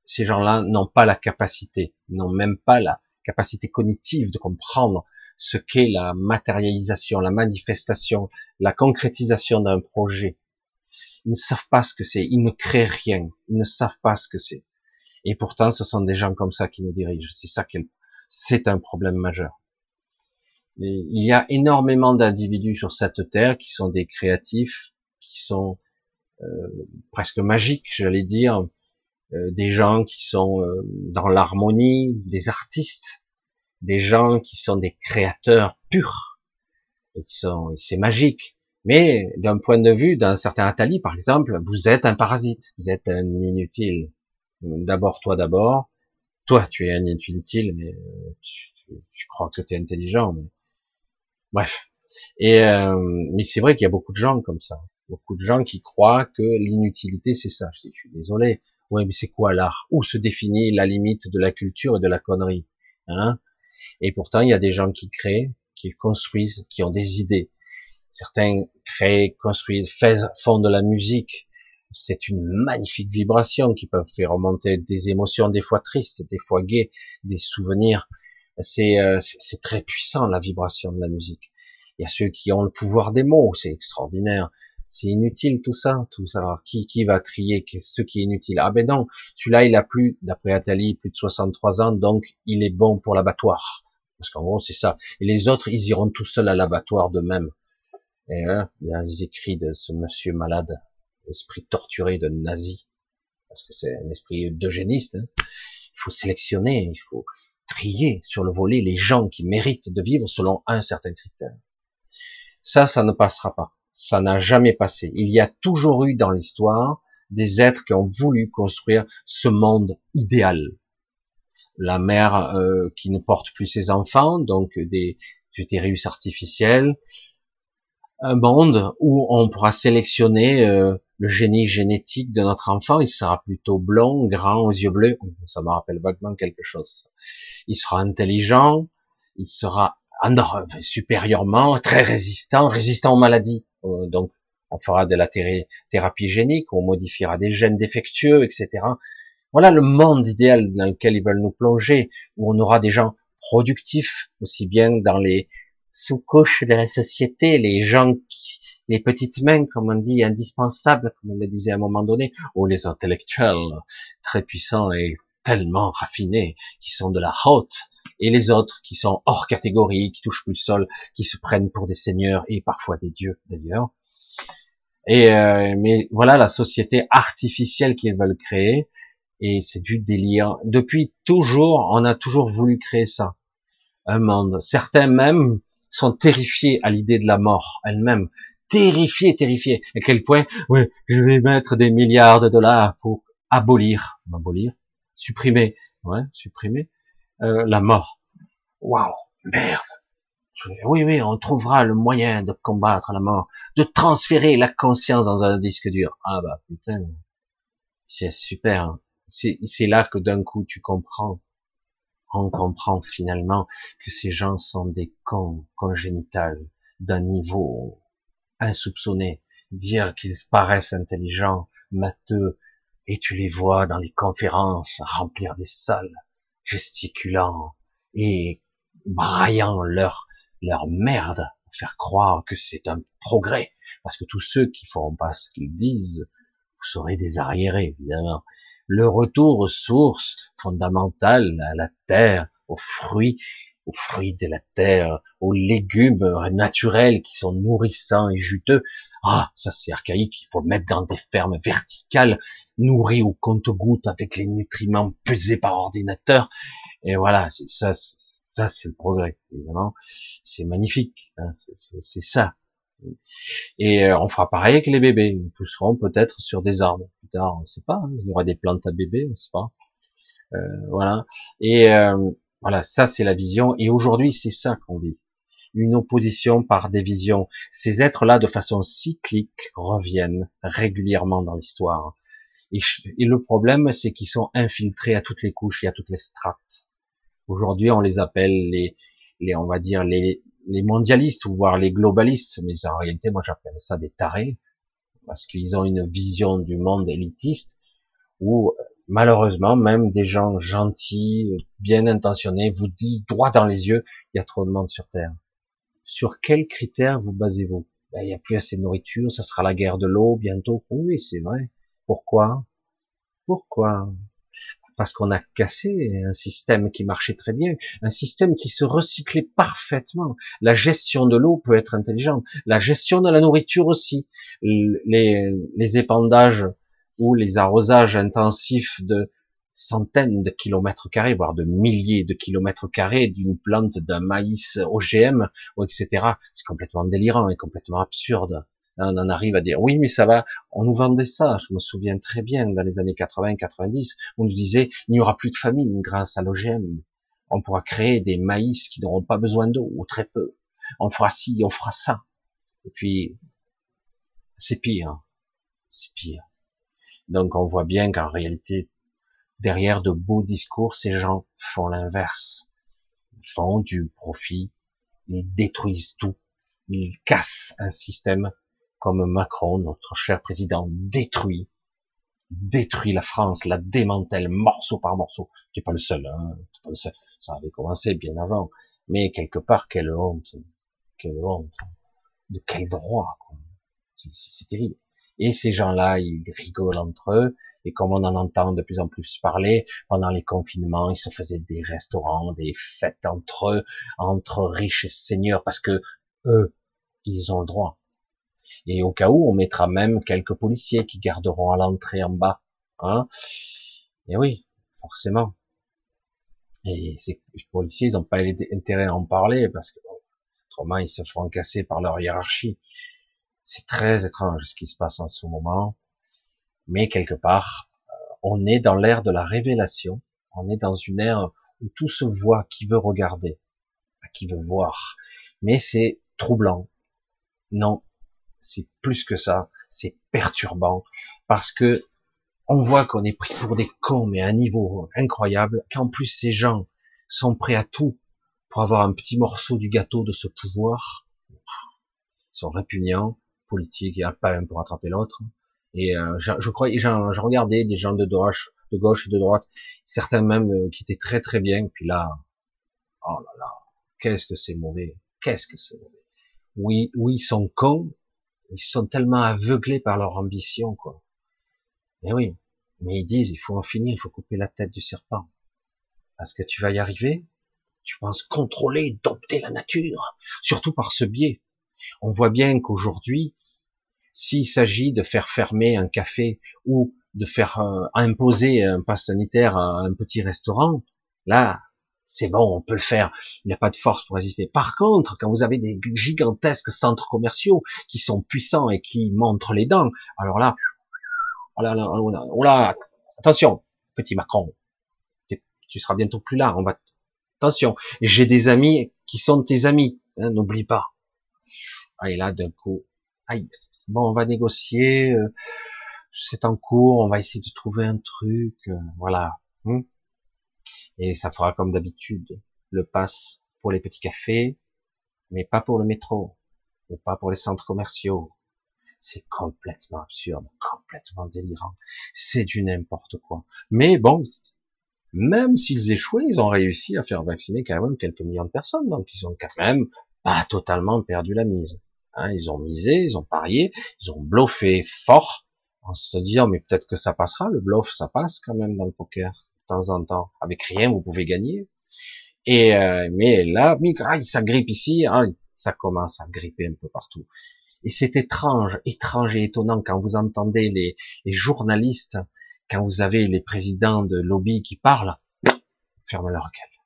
Speaker 1: ces gens-là n'ont pas la capacité, n'ont même pas la capacité cognitive de comprendre ce qu'est la matérialisation, la manifestation, la concrétisation d'un projet. Ils ne savent pas ce que c'est, ils ne créent rien, ils ne savent pas ce que c'est. Et pourtant, ce sont des gens comme ça qui nous dirigent. C'est ça qui c'est un problème majeur. il y a énormément d'individus sur cette terre qui sont des créatifs, qui sont presque magiques, j'allais dire, euh, des gens qui sont euh, dans l'harmonie, des artistes, des gens qui sont des créateurs purs, et qui sont, c'est magique. Mais d'un point de vue d'un certain Atali, par exemple, vous êtes un parasite, vous êtes un inutile. D'abord, toi d'abord, toi tu es un inutile, mais tu, crois que tu es intelligent. Mais... Bref. Et euh, mais c'est vrai qu'il y a beaucoup de gens comme ça, beaucoup de gens qui croient que l'inutilité c'est ça. Je, suis désolé. Oui, mais c'est quoi l'art? Où se définit la limite de la culture et de la connerie hein? Et pourtant, il y a des gens qui créent, qui construisent, qui ont des idées. Certains créent, construisent, font de la musique. C'est une magnifique vibration qui peut faire remonter des émotions, des fois tristes, des fois gaies, des souvenirs. C'est euh, très puissant la vibration de la musique. Il y a ceux qui ont le pouvoir des mots, c'est extraordinaire. C'est inutile tout ça, tout ça. Alors qui, qui va trier? Ce qui est inutile? Ah ben non, celui-là il a plus, d'après Attali, plus de 63 ans, donc il est bon pour l'abattoir. Parce qu'en gros c'est ça. Et les autres, ils iront tout seuls à l'abattoir de même. Et hein, il y a les écrits de ce monsieur malade, esprit torturé de nazi, parce que c'est un esprit eugéniste. Hein. Il faut sélectionner, il faut trier sur le volet les gens qui méritent de vivre selon un certain critère. Ça, ça ne passera pas ça n'a jamais passé. Il y a toujours eu dans l'histoire des êtres qui ont voulu construire ce monde idéal. La mère euh, qui ne porte plus ses enfants, donc des utérus artificiels, un monde où on pourra sélectionner euh, le génie génétique de notre enfant, il sera plutôt blond, grand, aux yeux bleus, ça me rappelle vaguement quelque chose. Il sera intelligent, il sera supérieurement très résistant, résistant aux maladies. Euh, donc on fera de la thérapie génique, on modifiera des gènes défectueux, etc. Voilà le monde idéal dans lequel ils veulent nous plonger, où on aura des gens productifs, aussi bien dans les sous-couches de la société, les gens qui, les petites mains, comme on dit, indispensables, comme on le disait à un moment donné, ou les intellectuels très puissants et tellement raffinés, qui sont de la haute, et les autres qui sont hors catégorie, qui touchent plus le sol, qui se prennent pour des seigneurs et parfois des dieux d'ailleurs. Et euh, mais voilà la société artificielle qu'ils veulent créer, et c'est du délire. Depuis toujours, on a toujours voulu créer ça, un monde. Certains même sont terrifiés à l'idée de la mort elle-même, terrifiés, terrifiés. À quel point, oui, je vais mettre des milliards de dollars pour abolir, abolir, supprimer, ouais, supprimer euh, la mort. Waouh, merde. Oui, oui, on trouvera le moyen de combattre la mort, de transférer la conscience dans un disque dur. Ah bah putain, c'est super. C'est là que d'un coup tu comprends, on comprend finalement que ces gens sont des cons congénitales d'un niveau insoupçonné. Dire qu'ils paraissent intelligents, matheux, et tu les vois dans les conférences remplir des salles, gesticulant et braillant leur leur merde pour faire croire que c'est un progrès. Parce que tous ceux qui feront pas ce qu'ils disent, vous serez des arriérés, évidemment. Le retour aux sources fondamentales, à la terre, aux fruits, aux fruits de la terre, aux légumes naturels qui sont nourrissants et juteux. Ah, ça c'est archaïque, il faut mettre dans des fermes verticales, nourries au compte-gouttes avec les nutriments pesés par ordinateur. Et voilà, ça, ça c'est le progrès, évidemment. C'est magnifique, hein, c'est ça. Et euh, on fera pareil avec les bébés. Ils pousseront peut-être sur des arbres. Plus tard, on ne sait pas. Hein. Il y aura des plantes à bébés, on ne sait pas. Euh, voilà. Et euh, voilà, ça c'est la vision. Et aujourd'hui, c'est ça qu'on vit. Une opposition par des visions. Ces êtres-là, de façon cyclique, reviennent régulièrement dans l'histoire. Et, le problème, c'est qu'ils sont infiltrés à toutes les couches et à toutes les strates. Aujourd'hui, on les appelle les, les, on va dire les, les mondialistes ou voire les globalistes, mais en réalité, moi, j'appelle ça des tarés parce qu'ils ont une vision du monde élitiste où malheureusement même des gens gentils, bien intentionnés vous disent droit dans les yeux, il y a trop de monde sur Terre. Sur quels critères vous basez-vous? Ben, Il n'y a plus assez de nourriture, ça sera la guerre de l'eau bientôt. Oui, c'est vrai. Pourquoi? Pourquoi? Parce qu'on a cassé un système qui marchait très bien, un système qui se recyclait parfaitement. La gestion de l'eau peut être intelligente, la gestion de la nourriture aussi. Les, les épandages ou les arrosages intensifs de centaines de kilomètres carrés, voire de milliers de kilomètres carrés d'une plante d'un maïs OGM, etc. C'est complètement délirant et complètement absurde. On en arrive à dire oui mais ça va on nous vendait ça je me souviens très bien dans les années 80 90 on nous disait il n'y aura plus de famine grâce à l'OGM on pourra créer des maïs qui n'auront pas besoin d'eau ou très peu. On fera ci on fera ça. Et puis c'est pire. C'est pire donc on voit bien qu'en réalité derrière de beaux discours ces gens font l'inverse ils font du profit ils détruisent tout ils cassent un système comme Macron, notre cher président, détruit, détruit la France, la démantèle morceau par morceau. Tu pas le seul, hein, pas le seul. Ça avait commencé bien avant. Mais quelque part, quelle honte, quelle honte. De quel droit, C'est terrible. Et ces gens-là, ils rigolent entre eux. Et comme on en entend de plus en plus parler, pendant les confinements, ils se faisaient des restaurants, des fêtes entre eux, entre riches et seigneurs, parce que eux, ils ont le droit. Et au cas où, on mettra même quelques policiers qui garderont à l'entrée en bas. Hein et oui, forcément. Et ces policiers, ils n'ont pas intérêt à en parler parce que autrement ils se feront casser par leur hiérarchie. C'est très étrange ce qui se passe en ce moment. Mais quelque part, euh, on est dans l'ère de la révélation. On est dans une ère où tout se voit, qui veut regarder, qui veut voir. Mais c'est troublant. Non, c'est plus que ça, c'est perturbant parce que on voit qu'on est pris pour des cons, mais à un niveau incroyable, qu'en plus ces gens sont prêts à tout pour avoir un petit morceau du gâteau de ce pouvoir. Ils sont répugnants, politiques, il n'y a pas un pour attraper l'autre. Et euh, je, je crois, j'en regardais des gens de gauche, de gauche et de droite, certains même euh, qui étaient très très bien. Puis là, oh là là, qu'est-ce que c'est mauvais, qu'est-ce que c'est mauvais. Oui, oui, ils sont cons, ils sont tellement aveuglés par leur ambition, quoi. Mais oui, mais ils disent, il faut en finir, il faut couper la tête du serpent. Parce que tu vas y arriver, tu penses contrôler, dompter la nature, surtout par ce biais. On voit bien qu'aujourd'hui, s'il s'agit de faire fermer un café ou de faire euh, imposer un pass sanitaire à un petit restaurant, là, c'est bon, on peut le faire. Il n'y a pas de force pour résister. Par contre, quand vous avez des gigantesques centres commerciaux qui sont puissants et qui montrent les dents, alors là, oh là, oh oh attention, petit Macron, tu seras bientôt plus là. On va, attention. J'ai des amis qui sont tes amis, hein, n'oublie pas. Ah, et là, d'un coup, aïe. Bon, on va négocier. Euh, c'est en cours. On va essayer de trouver un truc. Euh, voilà. Hmm. Et ça fera comme d'habitude le pass pour les petits cafés, mais pas pour le métro, ou pas pour les centres commerciaux. C'est complètement absurde, complètement délirant. C'est du n'importe quoi. Mais bon, même s'ils échouaient, ils ont réussi à faire vacciner quand même quelques millions de personnes. Donc ils ont quand même pas totalement perdu la mise. Hein, ils ont misé, ils ont parié, ils ont bluffé fort en se disant mais peut-être que ça passera. Le bluff, ça passe quand même dans le poker temps en temps. Avec rien, vous pouvez gagner. Et euh, mais là, ça grippe ici, hein, ça commence à gripper un peu partout. Et c'est étrange, étrange et étonnant quand vous entendez les, les, journalistes, quand vous avez les présidents de lobby qui parlent, ferme leur gueule.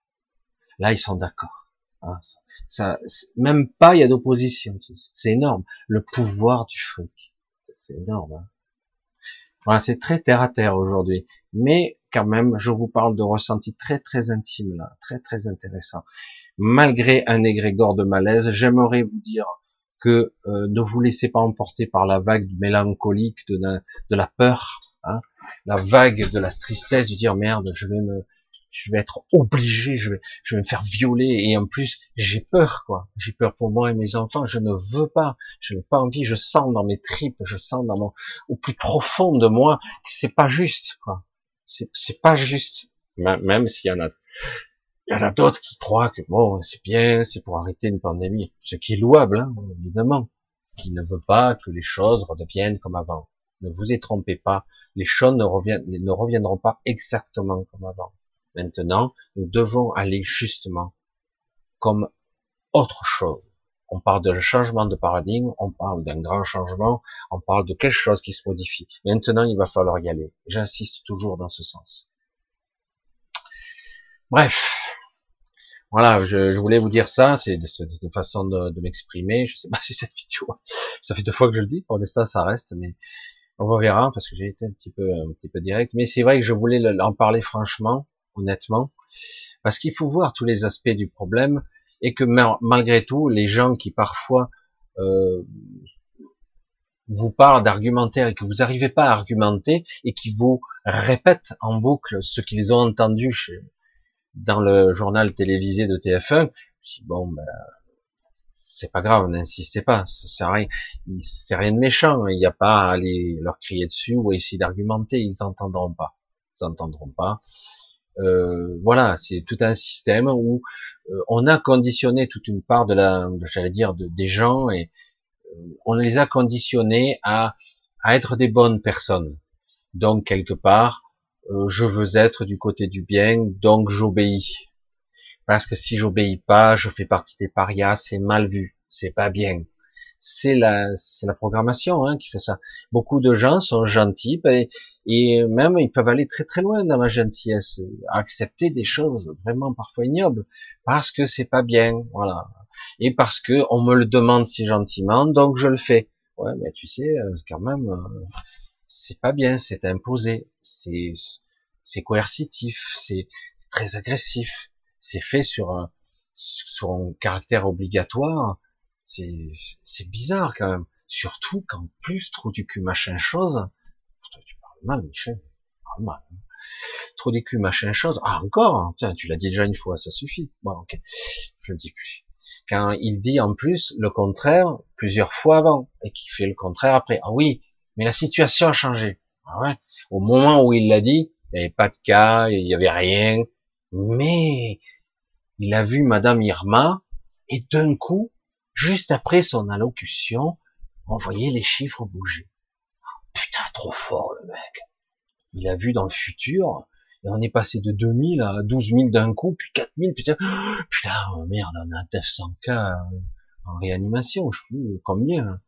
Speaker 1: Là, ils sont d'accord. Hein, ça, même pas, il y a d'opposition. C'est énorme. Le pouvoir du fric, c'est énorme. Hein. Voilà, c'est très terre à terre aujourd'hui. Mais quand même, je vous parle de ressentis très très intimes là, très très intéressant. Malgré un égrégore de malaise, j'aimerais vous dire que euh, ne vous laissez pas emporter par la vague mélancolique de la, de la peur, hein, la vague de la tristesse, de dire merde, je vais me, je vais être obligé, je vais, je vais me faire violer. Et en plus j'ai peur quoi, j'ai peur pour moi et mes enfants, je ne veux pas, je n'ai pas envie, je sens dans mes tripes, je sens dans mon, au plus profond de moi que c'est pas juste quoi, c'est pas juste, même s'il y en a, il y en a d'autres qui croient que bon, c'est bien, c'est pour arrêter une pandémie, ce qui est louable, hein, évidemment, qui ne veut pas que les choses redeviennent comme avant. Ne vous y trompez pas, les choses ne, ne reviendront pas exactement comme avant. Maintenant, nous devons aller justement comme autre chose. On parle de changement de paradigme, on parle d'un grand changement, on parle de quelque chose qui se modifie. Maintenant, il va falloir y aller. J'insiste toujours dans ce sens. Bref, voilà, je, voulais vous dire ça, c'est une façon de, m'exprimer. Je sais pas si cette vidéo, ça fait deux fois que je le dis, pour l'instant ça reste, mais on verra parce que j'ai été un petit peu, un petit peu direct. Mais c'est vrai que je voulais en parler franchement, honnêtement, parce qu'il faut voir tous les aspects du problème et que malgré tout, les gens qui parfois euh, vous parlent d'argumentaire et que vous n'arrivez pas à argumenter et qui vous répètent en boucle ce qu'ils ont entendu dans le journal télévisé de TF1, bon, ben, c'est pas grave, n'insistez pas, c'est rien, c'est rien de méchant, il n'y a pas à aller leur crier dessus ou essayer d'argumenter, ils n'entendront pas, ils n'entendront pas. Euh, voilà, c'est tout un système où euh, on a conditionné toute une part de la, j'allais dire, de, des gens et euh, on les a conditionnés à, à être des bonnes personnes. Donc quelque part, je veux être du côté du bien, donc j'obéis. Parce que si j'obéis pas, je fais partie des parias, c'est mal vu, c'est pas bien c'est la, c'est la programmation hein, qui fait ça. Beaucoup de gens sont gentils et, et, même ils peuvent aller très très loin dans ma gentillesse, accepter des choses vraiment parfois ignobles parce que c'est pas bien, voilà, et parce que on me le demande si gentiment, donc je le fais. Ouais, mais tu sais, euh, quand même, euh, c'est pas bien, c'est imposé, c'est c'est coercitif, c'est très agressif, c'est fait sur un sur un caractère obligatoire c'est bizarre quand même. Surtout qu'en plus, trop du cul machin chose. Tu parles mal, Michel. Tu parles mal. Hein. Trop du cul machin chose. Ah, encore? Hein. Tiens, tu l'as dit déjà une fois, ça suffit. Bon, ok. Je le dis plus. Quand il dit en plus le contraire plusieurs fois avant et qui fait le contraire après. Ah oui, Mais la situation a changé. Ah ouais. Au moment où il l'a dit, il n'y avait pas de cas, il n'y avait rien. Mais il a vu Madame Irma et d'un coup, juste après son allocution, on voyait les chiffres bouger. Putain, trop fort le mec. Il a vu dans le futur, et on est passé de 2000 à 12 000 d'un coup, puis 4000, puis putain, oh merde, on a 900 cas en réanimation, je sais plus combien.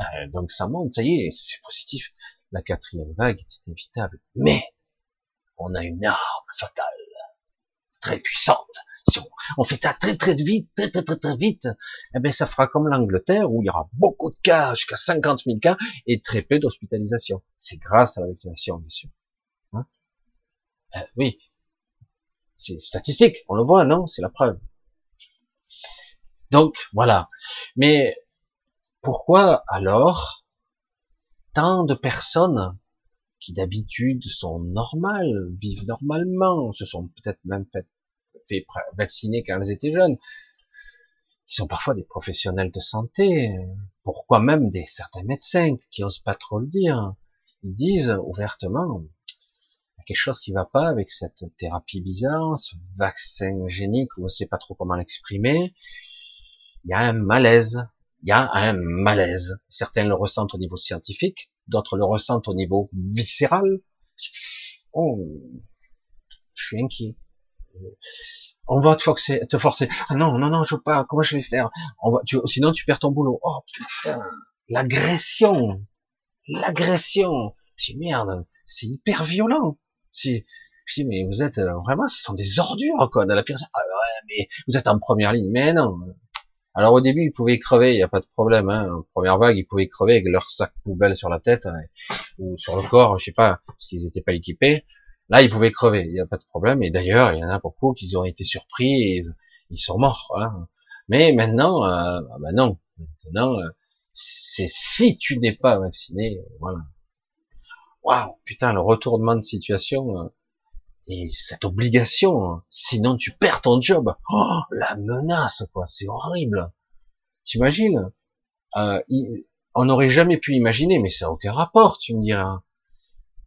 Speaker 1: Euh, donc ça monte, ça y est, c'est positif. La quatrième vague était évitable. Mais, on a une arme fatale, très puissante. Si on, fait ça très très vite, très très très très vite, eh ben ça fera comme l'Angleterre où il y aura beaucoup de cas, jusqu'à 50 000 cas, et très peu d'hospitalisation. C'est grâce à la vaccination, bien sûr. Hein? Euh, oui, c'est statistique, on le voit, non? C'est la preuve. Donc voilà. Mais pourquoi alors tant de personnes qui d'habitude sont normales, vivent normalement, se sont peut-être même fait, fait vacciner quand elles étaient jeunes, qui sont parfois des professionnels de santé, pourquoi même des certains médecins qui osent pas trop le dire, ils disent ouvertement, il y a quelque chose qui va pas avec cette thérapie bizarre, ce vaccin génique, on ne sait pas trop comment l'exprimer, il y a un malaise, il y a un malaise. Certains le ressentent au niveau scientifique, d'autres le ressentent au niveau viscéral. Oh, je suis inquiet. On va te forcer, te forcer. Ah non, non, non, je veux pas. Comment je vais faire? On va, Sinon, tu perds ton boulot. Oh putain, l'agression, l'agression. Je dis merde, c'est hyper violent. Je dis mais vous êtes euh, vraiment, ce sont des ordures quoi. Dans la pire. Ah ouais, mais vous êtes en première ligne. Mais non, alors au début, ils pouvaient crever, il n'y a pas de problème. Hein. première vague, ils pouvaient crever avec leur sac poubelle sur la tête hein, ou sur le corps, je sais pas, parce qu'ils n'étaient pas équipés. Là, ils pouvaient crever, il n'y a pas de problème. Et d'ailleurs, il y en a beaucoup qui ont été surpris et ils sont morts. Hein. Mais maintenant, euh, bah non, maintenant, euh, c'est si tu n'es pas vacciné, voilà. Waouh, putain, le retournement de situation. Euh, et cette obligation, hein. sinon tu perds ton job. Oh, la menace, quoi, c'est horrible. T'imagines euh, On n'aurait jamais pu imaginer, mais ça n'a aucun rapport, tu me diras.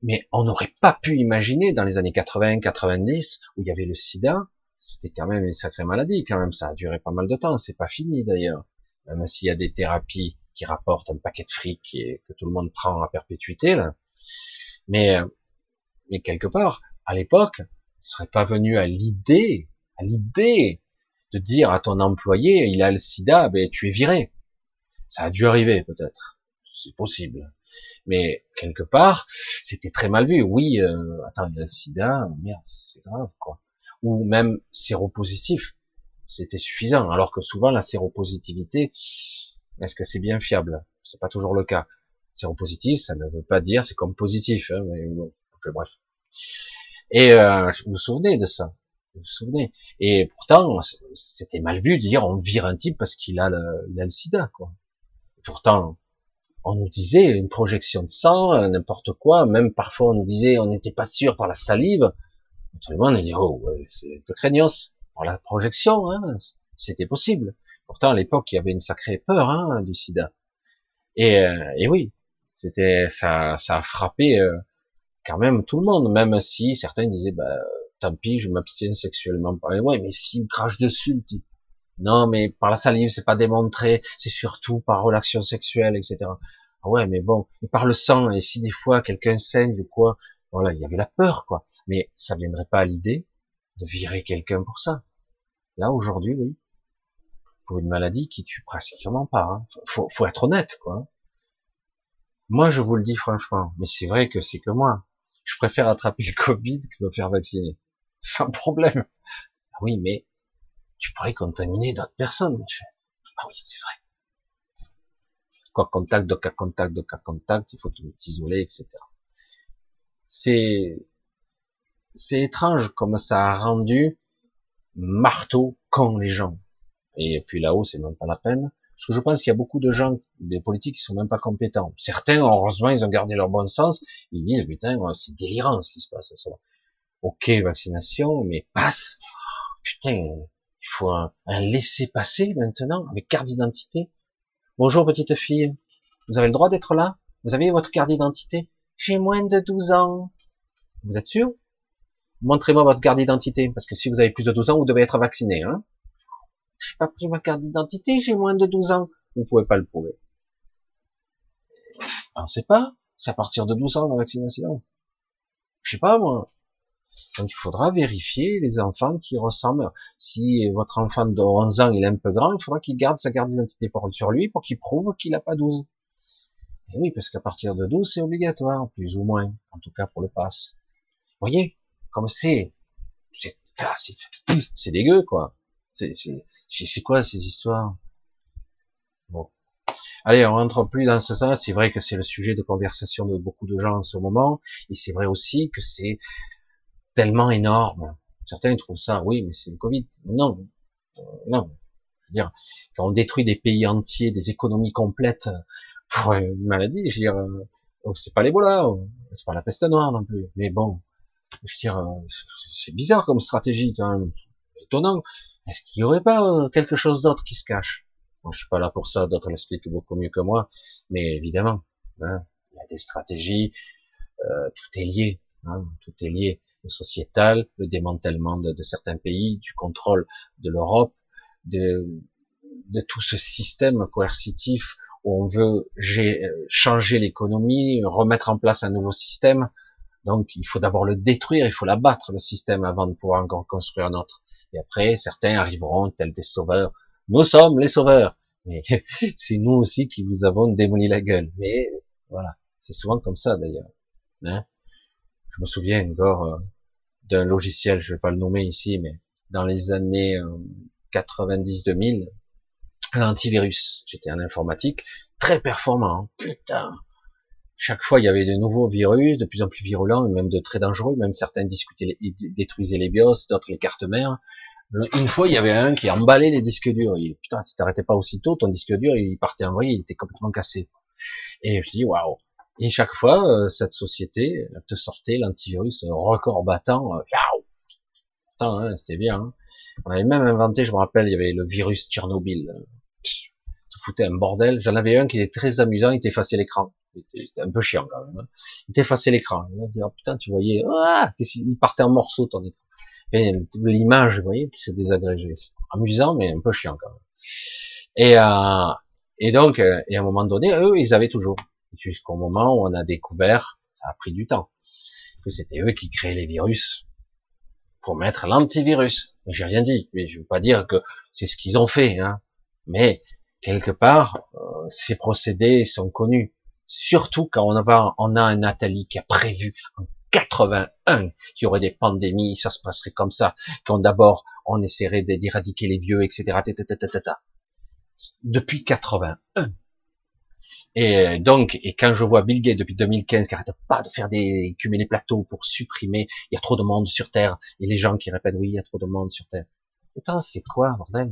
Speaker 1: Mais on n'aurait pas pu imaginer dans les années 80, 90, où il y avait le sida, c'était quand même une sacrée maladie, quand même, ça a duré pas mal de temps, c'est pas fini d'ailleurs. Même s'il y a des thérapies qui rapportent un paquet de fric et que tout le monde prend à perpétuité, là. Mais, quelque part, à l'époque, ne serait pas venu à l'idée, à l'idée de dire à ton employé, il a le sida, ben tu es viré. Ça a dû arriver peut-être, c'est possible. Mais quelque part, c'était très mal vu. Oui, euh, attends, il sida, merde, c'est grave quoi. Ou même séropositif, c'était suffisant. Alors que souvent la séropositivité, est-ce que c'est bien fiable? C'est pas toujours le cas. Séropositif, ça ne veut pas dire c'est comme positif, hein, mais bon, bref. Et euh, vous vous souvenez de ça? Vous vous souvenez? Et pourtant, c'était mal vu de dire on vire un type parce qu'il a le, a le sida, quoi. pourtant, on nous disait une projection de sang, euh, n'importe quoi. Même parfois, on nous disait on n'était pas sûr par la salive. Tout le monde a dit oh, c'est peu craignos par la projection, hein, c'était possible. Pourtant, à l'époque, il y avait une sacrée peur hein, du sida. Et, euh, et oui, c'était ça, ça a frappé euh, quand même tout le monde, même si certains disaient, bah, tant pis, je m'abstiens sexuellement. Ouais, mais s'il crache dessus, le. Non, mais par la salive, c'est pas démontré, c'est surtout par relation sexuelle, etc. Ah ouais, mais bon, et par le sang, et si des fois quelqu'un saigne ou quoi, voilà, il y avait la peur, quoi. Mais ça viendrait pas à l'idée de virer quelqu'un pour ça. Là, aujourd'hui, oui. Pour une maladie qui tue pratiquement pas. Hein. Faut, faut être honnête, quoi. Moi, je vous le dis franchement, mais c'est vrai que c'est que moi je préfère attraper le Covid que me faire vacciner. Sans problème. Ah oui, mais tu pourrais contaminer d'autres personnes. Ah oui, c'est vrai. Quoi contact, de cas contact, de cas contact, il faut t'isoler, etc. C'est, c'est étrange comme ça a rendu marteau quand les gens. Et puis là-haut, c'est même pas la peine. Parce que je pense qu'il y a beaucoup de gens, des politiques, qui sont même pas compétents. Certains, heureusement, ils ont gardé leur bon sens. Ils disent, putain, c'est délirant ce qui se passe. Ok, vaccination, mais passe. Putain, il faut un, laisser-passer maintenant, avec carte d'identité. Bonjour, petite fille. Vous avez le droit d'être là? Vous avez votre carte d'identité J'ai moins de 12 ans. Vous êtes sûr? Montrez-moi votre carte d'identité, parce que si vous avez plus de 12 ans, vous devez être vacciné. Hein j'ai pas pris ma carte d'identité, j'ai moins de 12 ans. Vous pouvez pas le prouver. On sait pas. C'est à partir de 12 ans la vaccination. Je sais pas moi. Donc il faudra vérifier les enfants qui ressemblent. Si votre enfant de 11 ans il est un peu grand, il faudra qu'il garde sa carte d'identité sur lui pour qu'il prouve qu'il n'a pas 12. Et oui, parce qu'à partir de 12 c'est obligatoire, plus ou moins, en tout cas pour le pass. Vous voyez, comme c'est, c'est, dégueu quoi. C'est quoi ces histoires? Bon. Allez, on rentre plus dans ce sens. C'est vrai que c'est le sujet de conversation de beaucoup de gens en ce moment, et c'est vrai aussi que c'est tellement énorme. Certains trouvent ça, oui, mais c'est le Covid. Non, euh, non. Je veux dire, quand on détruit des pays entiers, des économies complètes pour une maladie, je veux dire, euh, oh, c'est pas l'Ebola, oh, c'est pas la peste noire non plus. Mais bon, je veux dire, euh, c'est bizarre comme stratégie, même. étonnant. Est-ce qu'il n'y aurait pas euh, quelque chose d'autre qui se cache? Bon, Je suis pas là pour ça, d'autres l'expliquent beaucoup mieux que moi, mais évidemment, hein, il y a des stratégies, euh, tout est lié, hein, tout est lié. Sociétal, le démantèlement de, certains pays, du contrôle de l'Europe, de, de tout ce système coercitif où on veut changer l'économie, remettre en place un nouveau système. Donc il faut d'abord le détruire, il faut l'abattre le système avant de pouvoir encore construire un autre. Et après, certains arriveront tels des sauveurs. Nous sommes les sauveurs. Mais c'est nous aussi qui vous avons démoli la gueule. Mais voilà, c'est souvent comme ça d'ailleurs. Hein? Je me souviens encore euh, d'un logiciel, je vais pas le nommer ici, mais dans les années 90-2000, euh, un antivirus. J'étais en informatique, très performant. Putain, chaque fois, il y avait de nouveaux virus, de plus en plus virulents, et même de très dangereux. Même certains discutaient, détruisaient les BIOS, d'autres les cartes mères. Une fois, il y avait un qui emballait les disques durs. Il, putain, si t'arrêtais pas aussitôt, ton disque dur, il partait en vrille, il était complètement cassé. Et je dis, waouh. Et chaque fois, euh, cette société te sortait l'antivirus record battant. Waouh. Putain, hein, c'était bien. Hein. On avait même inventé, je me rappelle, il y avait le virus Tchernobyl. Ça foutait un bordel. J'en avais un qui était très amusant, il t'effaçait l'écran. C'était un peu chiant quand même. Hein. Il t'effaçait l'écran. Oh, putain, tu voyais, ah, il partait en morceaux ton écran l'image, vous voyez, qui s'est désagrégée. Amusant, mais un peu chiant quand même. Et, euh, et donc, euh, et à un moment donné, eux, ils avaient toujours. Jusqu'au moment où on a découvert, ça a pris du temps, que c'était eux qui créaient les virus pour mettre l'antivirus. J'ai rien dit. Mais je veux pas dire que c'est ce qu'ils ont fait, hein. Mais quelque part, euh, ces procédés sont connus. Surtout quand on, va, on a un Nathalie qui a prévu en 81 qu'il y aurait des pandémies, ça se passerait comme ça, quand d'abord on essaierait d'éradiquer les vieux, etc. Depuis 81. Et donc, et quand je vois Bill Gates depuis 2015 qui arrête pas de faire des cumuler les plateaux pour supprimer, il y a trop de monde sur Terre, et les gens qui répètent oui, il y a trop de monde sur Terre. Putain, c'est quoi, bordel?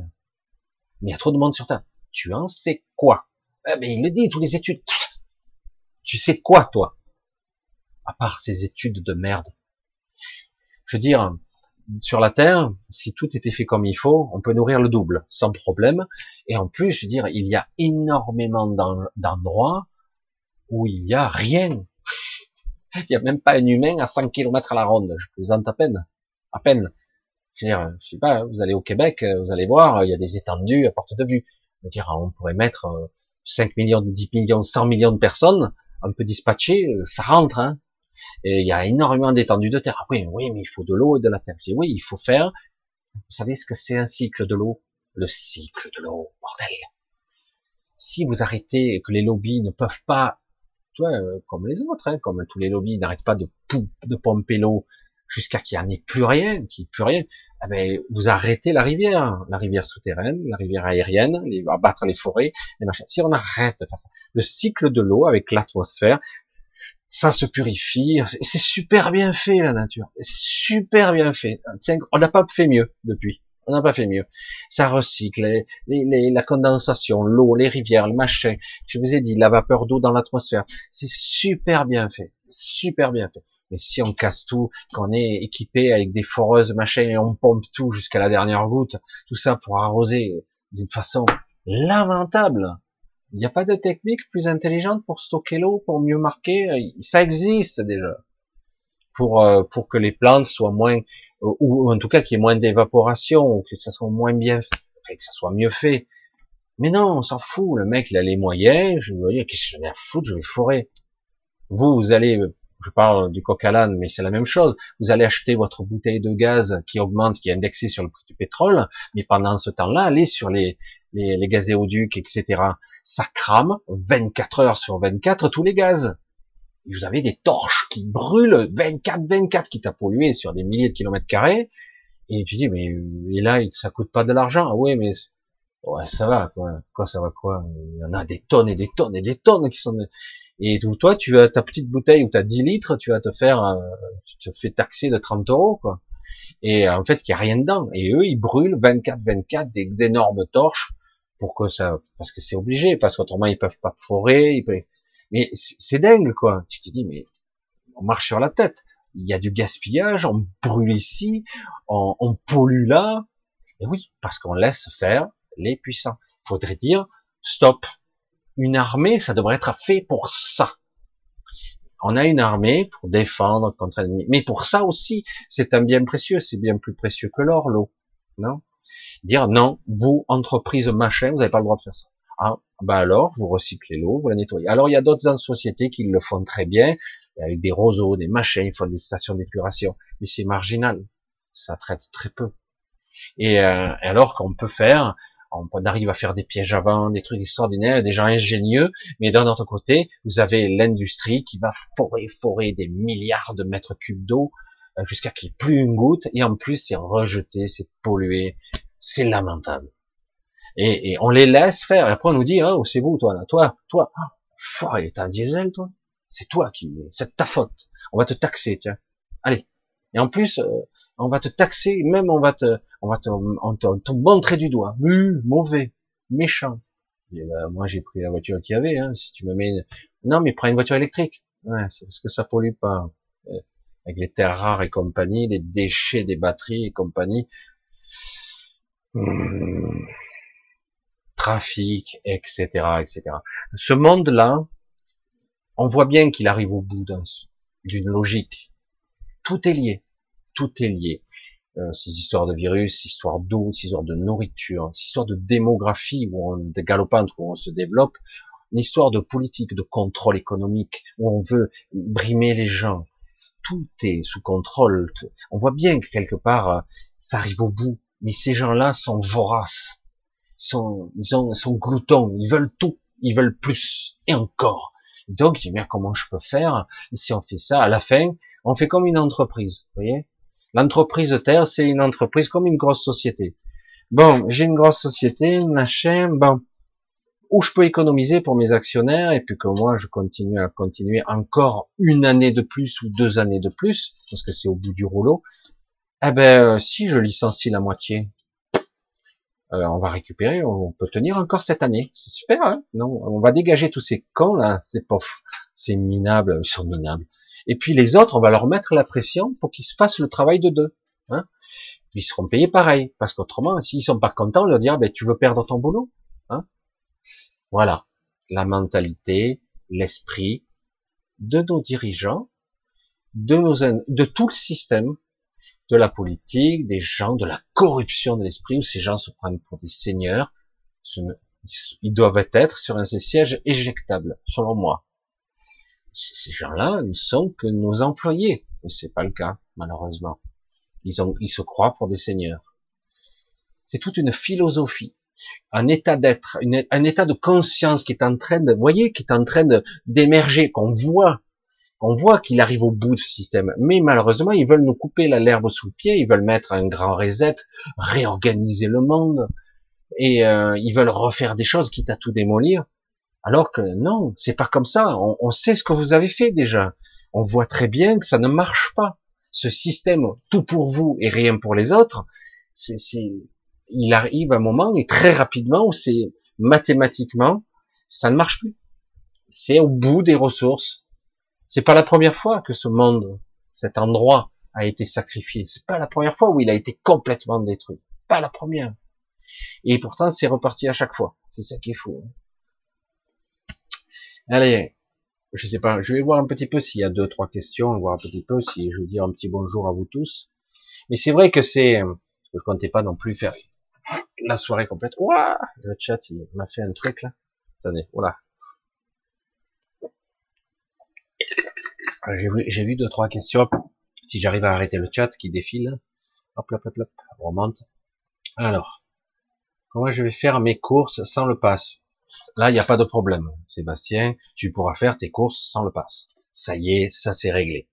Speaker 1: Mais il y a trop de monde sur Terre. Tu en sais quoi? Eh ben, il le dit, tous les études. Tu sais quoi, toi? À part ces études de merde. Je veux dire, sur la Terre, si tout était fait comme il faut, on peut nourrir le double, sans problème. Et en plus, je veux dire, il y a énormément d'endroits où il y a rien. Il n'y a même pas un humain à 100 km à la ronde. Je plaisante à peine. À peine. Je veux dire, je sais pas, vous allez au Québec, vous allez voir, il y a des étendues à porte de vue. Je veux dire, on pourrait mettre 5 millions, 10 millions, 100 millions de personnes, on peut dispatcher, ça rentre, hein. Et il y a énormément d'étendues de terre. Oui, oui, mais il faut de l'eau et de la terre. Je dis, oui, il faut faire. Vous savez ce que c'est un cycle de l'eau? Le cycle de l'eau, bordel. Si vous arrêtez que les lobbies ne peuvent pas, tu vois, euh, comme les autres, hein, comme tous les lobbies n'arrêtent pas de, de pomper l'eau jusqu'à qu'il n'y en ait plus rien, qu'il n'y ait plus rien, eh ben, vous arrêtez la rivière, la rivière souterraine, la rivière aérienne, les, abattre les forêts, les machins. Si on arrête de faire ça, le cycle de l'eau avec l'atmosphère, ça se purifie, c'est super bien fait la nature, super bien fait. On n'a pas fait mieux depuis, on n'a pas fait mieux. Ça recycle la condensation, l'eau, les rivières, le machin. Je vous ai dit la vapeur d'eau dans l'atmosphère, c'est super bien fait, super bien fait. Mais si on casse tout, qu'on est équipé avec des foreuses, machin, et on pompe tout jusqu'à la dernière goutte, tout ça pour arroser d'une façon lamentable, Il n'y a pas de technique plus intelligente pour stocker l'eau, pour mieux marquer? Ça existe déjà. Pour, euh, pour que les plantes soient moins, ou, en tout cas qu'il y ait moins d'évaporation, ou que ça soit moins bien, enfin, que ça soit mieux fait. Mais non, on s'en fout. Le mec, il a les moyens. Je me dis, qu'est-ce que j'en ai à foutre, je vais forer. Vous, vous allez, je parle du coq à l'âne, mais c'est la même chose. Vous allez acheter votre bouteille de gaz qui augmente, qui est indexée sur le prix du pétrole, mais pendant ce temps-là, allez sur les, les, les gazéoducs, etc. Ça crame 24 heures sur 24 tous les gaz. vous avez des torches qui brûlent 24-24 qui t'a pollué sur des milliers de kilomètres carrés. Et tu dis, mais et là, ça coûte pas de l'argent. Ah oui, mais ouais, ça va, quoi. Quoi, ça va, quoi? Il y en a des tonnes et des tonnes et des tonnes qui sont... Et toi, tu vas ta petite bouteille où tu as 10 litres, tu vas te faire, tu te fais taxer de 30 euros, quoi. Et en fait, il y a rien dedans. Et eux, ils brûlent 24-24 des énormes torches pour que ça, parce que c'est obligé, parce qu'autrement ils peuvent pas forer. Ils. Mais c'est dingue, quoi. Tu te dis, mais on marche sur la tête. Il y a du gaspillage, on brûle ici, on, on pollue là. Et oui, parce qu'on laisse faire les puissants. Il faudrait dire, stop, une armée, ça devrait être fait pour ça. On a une armée pour défendre contre l'ennemi. Mais pour ça aussi, c'est un bien précieux, c'est bien plus précieux que l'or, l'eau. Non? Dire non, vous, entreprise machin, vous n'avez pas le droit de faire ça. Ah, bah alors, vous recyclez l'eau, vous la nettoyez. Alors, il y a d'autres sociétés qui le font très bien, avec des roseaux, des machins, ils font des stations d'épuration. Mais c'est marginal. Ça traite très peu. Et euh, alors qu'on peut faire on arrive à faire des pièges avant, des trucs extraordinaires, des gens ingénieux, mais d'un autre côté, vous avez l'industrie qui va forer, forer des milliards de mètres cubes d'eau euh, jusqu'à qu'il n'y ait plus une goutte, et en plus c'est rejeté, c'est pollué, c'est lamentable. Et, on les laisse faire, et après on nous dit, oh, c'est vous, toi, là, toi, toi, oh, t'as un diesel, toi, c'est toi qui, c'est ta faute, on va te taxer, tiens, allez. Et en plus, euh, on va te taxer, même on va te, on va te, on te, montrer du doigt, mauvais, méchant. Ben, moi j'ai pris la voiture qu'il y avait, hein. si tu me mets, non mais prends une voiture électrique, ouais, parce que ça pollue pas, euh, avec les terres rares et compagnie, les déchets des batteries et compagnie, hmm. trafic, etc., etc. Ce monde-là, on voit bien qu'il arrive au bout d'une logique. Tout est lié tout est lié. Euh, ces histoires de virus, ces histoires d'eau, ces histoires de nourriture, ces histoires de démographie où on, de galopante où on se développe, une histoire de politique, de contrôle économique où on veut brimer les gens. Tout est sous contrôle. On voit bien que quelque part euh, ça arrive au bout, mais ces gens-là sont voraces, sont, ils sont gloutons, ils veulent tout, ils veulent plus. Et encore. Donc, je dis, comment je peux faire si on fait ça À la fin, on fait comme une entreprise, vous voyez? L'entreprise Terre, c'est une entreprise comme une grosse société. Bon, j'ai une grosse société, machin, bon, où je peux économiser pour mes actionnaires et puis que moi je continue à continuer encore une année de plus ou deux années de plus, parce que c'est au bout du rouleau, eh ben euh, si je licencie la moitié, euh, on va récupérer, on peut tenir encore cette année, c'est super, hein non On va dégager tous ces cons là, ces pauvres, ces minables, ils sont minables. Et puis les autres, on va leur mettre la pression pour qu'ils se fassent le travail de deux. Hein ils seront payés pareil, parce qu'autrement, s'ils sont pas contents, on leur dira, ben, tu veux perdre ton boulot. Hein voilà, la mentalité, l'esprit de nos dirigeants, de, nos, de tout le système, de la politique, des gens, de la corruption de l'esprit, où ces gens se prennent pour des seigneurs. Ils doivent être sur un siège éjectable, selon moi ces gens-là ne sont que nos employés. Mais c'est pas le cas, malheureusement. Ils, ont, ils se croient pour des seigneurs. C'est toute une philosophie, un état d'être, un état de conscience qui est en train de, voyez, qui est en train d'émerger, qu'on voit, qu'on voit qu'il arrive au bout de ce système. Mais malheureusement, ils veulent nous couper l'herbe sous le pied, ils veulent mettre un grand reset, réorganiser le monde, et euh, ils veulent refaire des choses, quitte à tout démolir. Alors que non, c'est pas comme ça. On, sait ce que vous avez fait déjà. On voit très bien que ça ne marche pas. Ce système, tout pour vous et rien pour les autres, c'est, il arrive un moment et très rapidement où c'est mathématiquement, ça ne marche plus. C'est au bout des ressources. C'est pas la première fois que ce monde, cet endroit a été sacrifié. C'est pas la première fois où il a été complètement détruit. Pas la première. Et pourtant, c'est reparti à chaque fois. C'est ça qui est fou. Hein. Allez, je sais pas, je vais voir un petit peu s'il y a deux, trois questions, voir un petit peu si je veux dire un petit bonjour à vous tous. Mais c'est vrai que c'est, je comptais pas non plus faire la soirée complète. Ouah, le chat, il m'a fait un truc là. Attendez, voilà. J'ai vu, vu deux, trois questions. Si j'arrive à arrêter le chat qui défile. Hop, hop, hop, hop, on remonte. Alors, comment je vais faire mes courses sans le pass? Là, il n'y a pas de problème. Sébastien, tu pourras faire tes courses sans le pass. Ça y est, ça c'est réglé.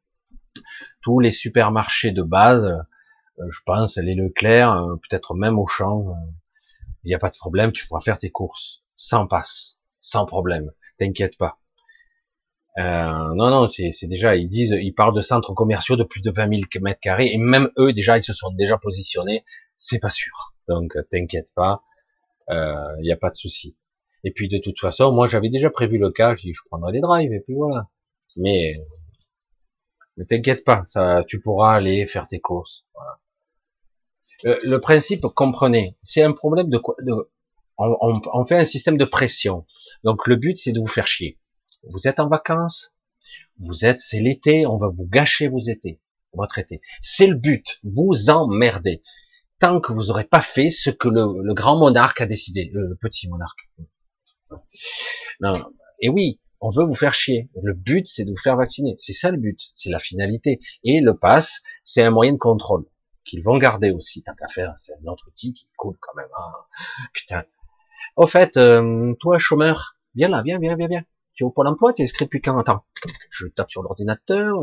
Speaker 1: Tous les supermarchés de base, euh, je pense, les Leclerc, euh, peut-être même au champ, euh, il n'y a pas de problème, tu pourras faire tes courses sans passe, sans problème. T'inquiète pas. Euh, non, non, c'est déjà, ils disent, ils parlent de centres commerciaux de plus de 20 000 mètres carrés, et même eux, déjà, ils se sont déjà positionnés. C'est pas sûr. Donc, t'inquiète pas, il euh, n'y a pas de souci. Et puis, de toute façon, moi, j'avais déjà prévu le cas, je dis, je prendrai des drives, et puis voilà. Mais, ne t'inquiète pas, ça, tu pourras aller faire tes courses. Le, le, principe, comprenez, c'est un problème de quoi, de, on, on, on fait un système de pression. Donc, le but, c'est de vous faire chier vous êtes en vacances, vous êtes, c'est l'été, on va vous gâcher vos étés, votre été. C'est le but, vous emmerdez. Tant que vous n'aurez pas fait ce que le, grand monarque a décidé, euh, le, petit monarque. Non, et oui, on veut vous faire chier. Le but, c'est de vous faire vacciner. C'est ça le but, c'est la finalité. Et le pass, c'est un moyen de contrôle qu'ils vont garder aussi. Tant qu'à faire, c'est un autre outil qui coule quand même. Hein. Putain. Au fait, euh, toi, chômeur, viens là, viens, viens, viens, viens. Tu es au Pôle emploi, tu es inscrit depuis quand Attends, je tape sur l'ordinateur.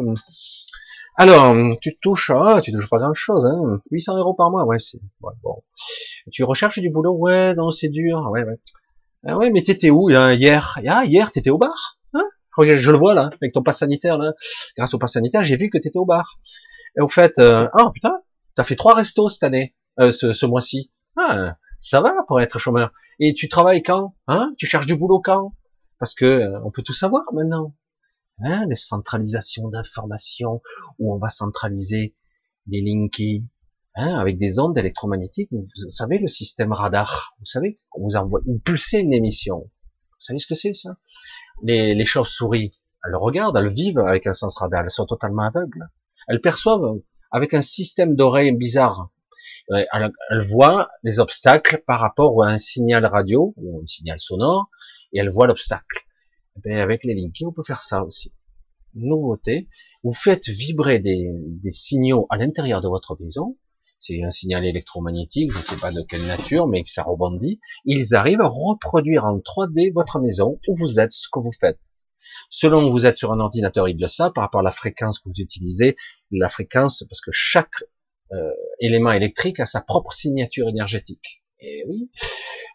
Speaker 1: Alors, tu touches, ah, tu touches pas grand chose, hein. 800 euros par mois, ouais, c'est, bon. Tu recherches du boulot, ouais, non, c'est dur, ouais, ouais. Ah ouais, mais t'étais où, là, hier? Ah, hier, t'étais au bar, hein? Je le vois, là, avec ton pass sanitaire, là. Grâce au pass sanitaire, j'ai vu que t'étais au bar. Et au fait, euh, oh, putain, t'as fait trois restos cette année, euh, ce, ce mois-ci. Ah, ça va pour être chômeur. Et tu travailles quand? Hein? Tu cherches du boulot quand? Parce que euh, on peut tout savoir maintenant. Hein, les centralisations d'informations où on va centraliser les linkies hein, avec des ondes électromagnétiques. Vous, savez le système radar. Vous savez, on vous envoie, vous pulsez une émission. Vous savez ce que c'est ça? Les, chauves-souris, elles regardent, elles vivent avec un sens radar. Elles sont totalement aveugles. Elles perçoivent avec un système d'oreilles bizarre. Elles, elles voient les obstacles par rapport à un signal radio ou un signal sonore et elle voit l'obstacle. Ben, avec les linkies, on peut faire ça aussi. Nouveauté, vous faites vibrer des, signaux à l'intérieur de votre maison. C'est un signal électromagnétique, je ne sais pas de quelle nature, mais que ça rebondit. Ils arrivent à reproduire en 3D votre maison, où vous êtes, ce que vous faites. Selon que vous êtes sur un ordinateur, il le ça, par rapport à la fréquence que vous utilisez, la fréquence, parce que chaque euh, élément électrique a sa propre signature énergétique. Et oui,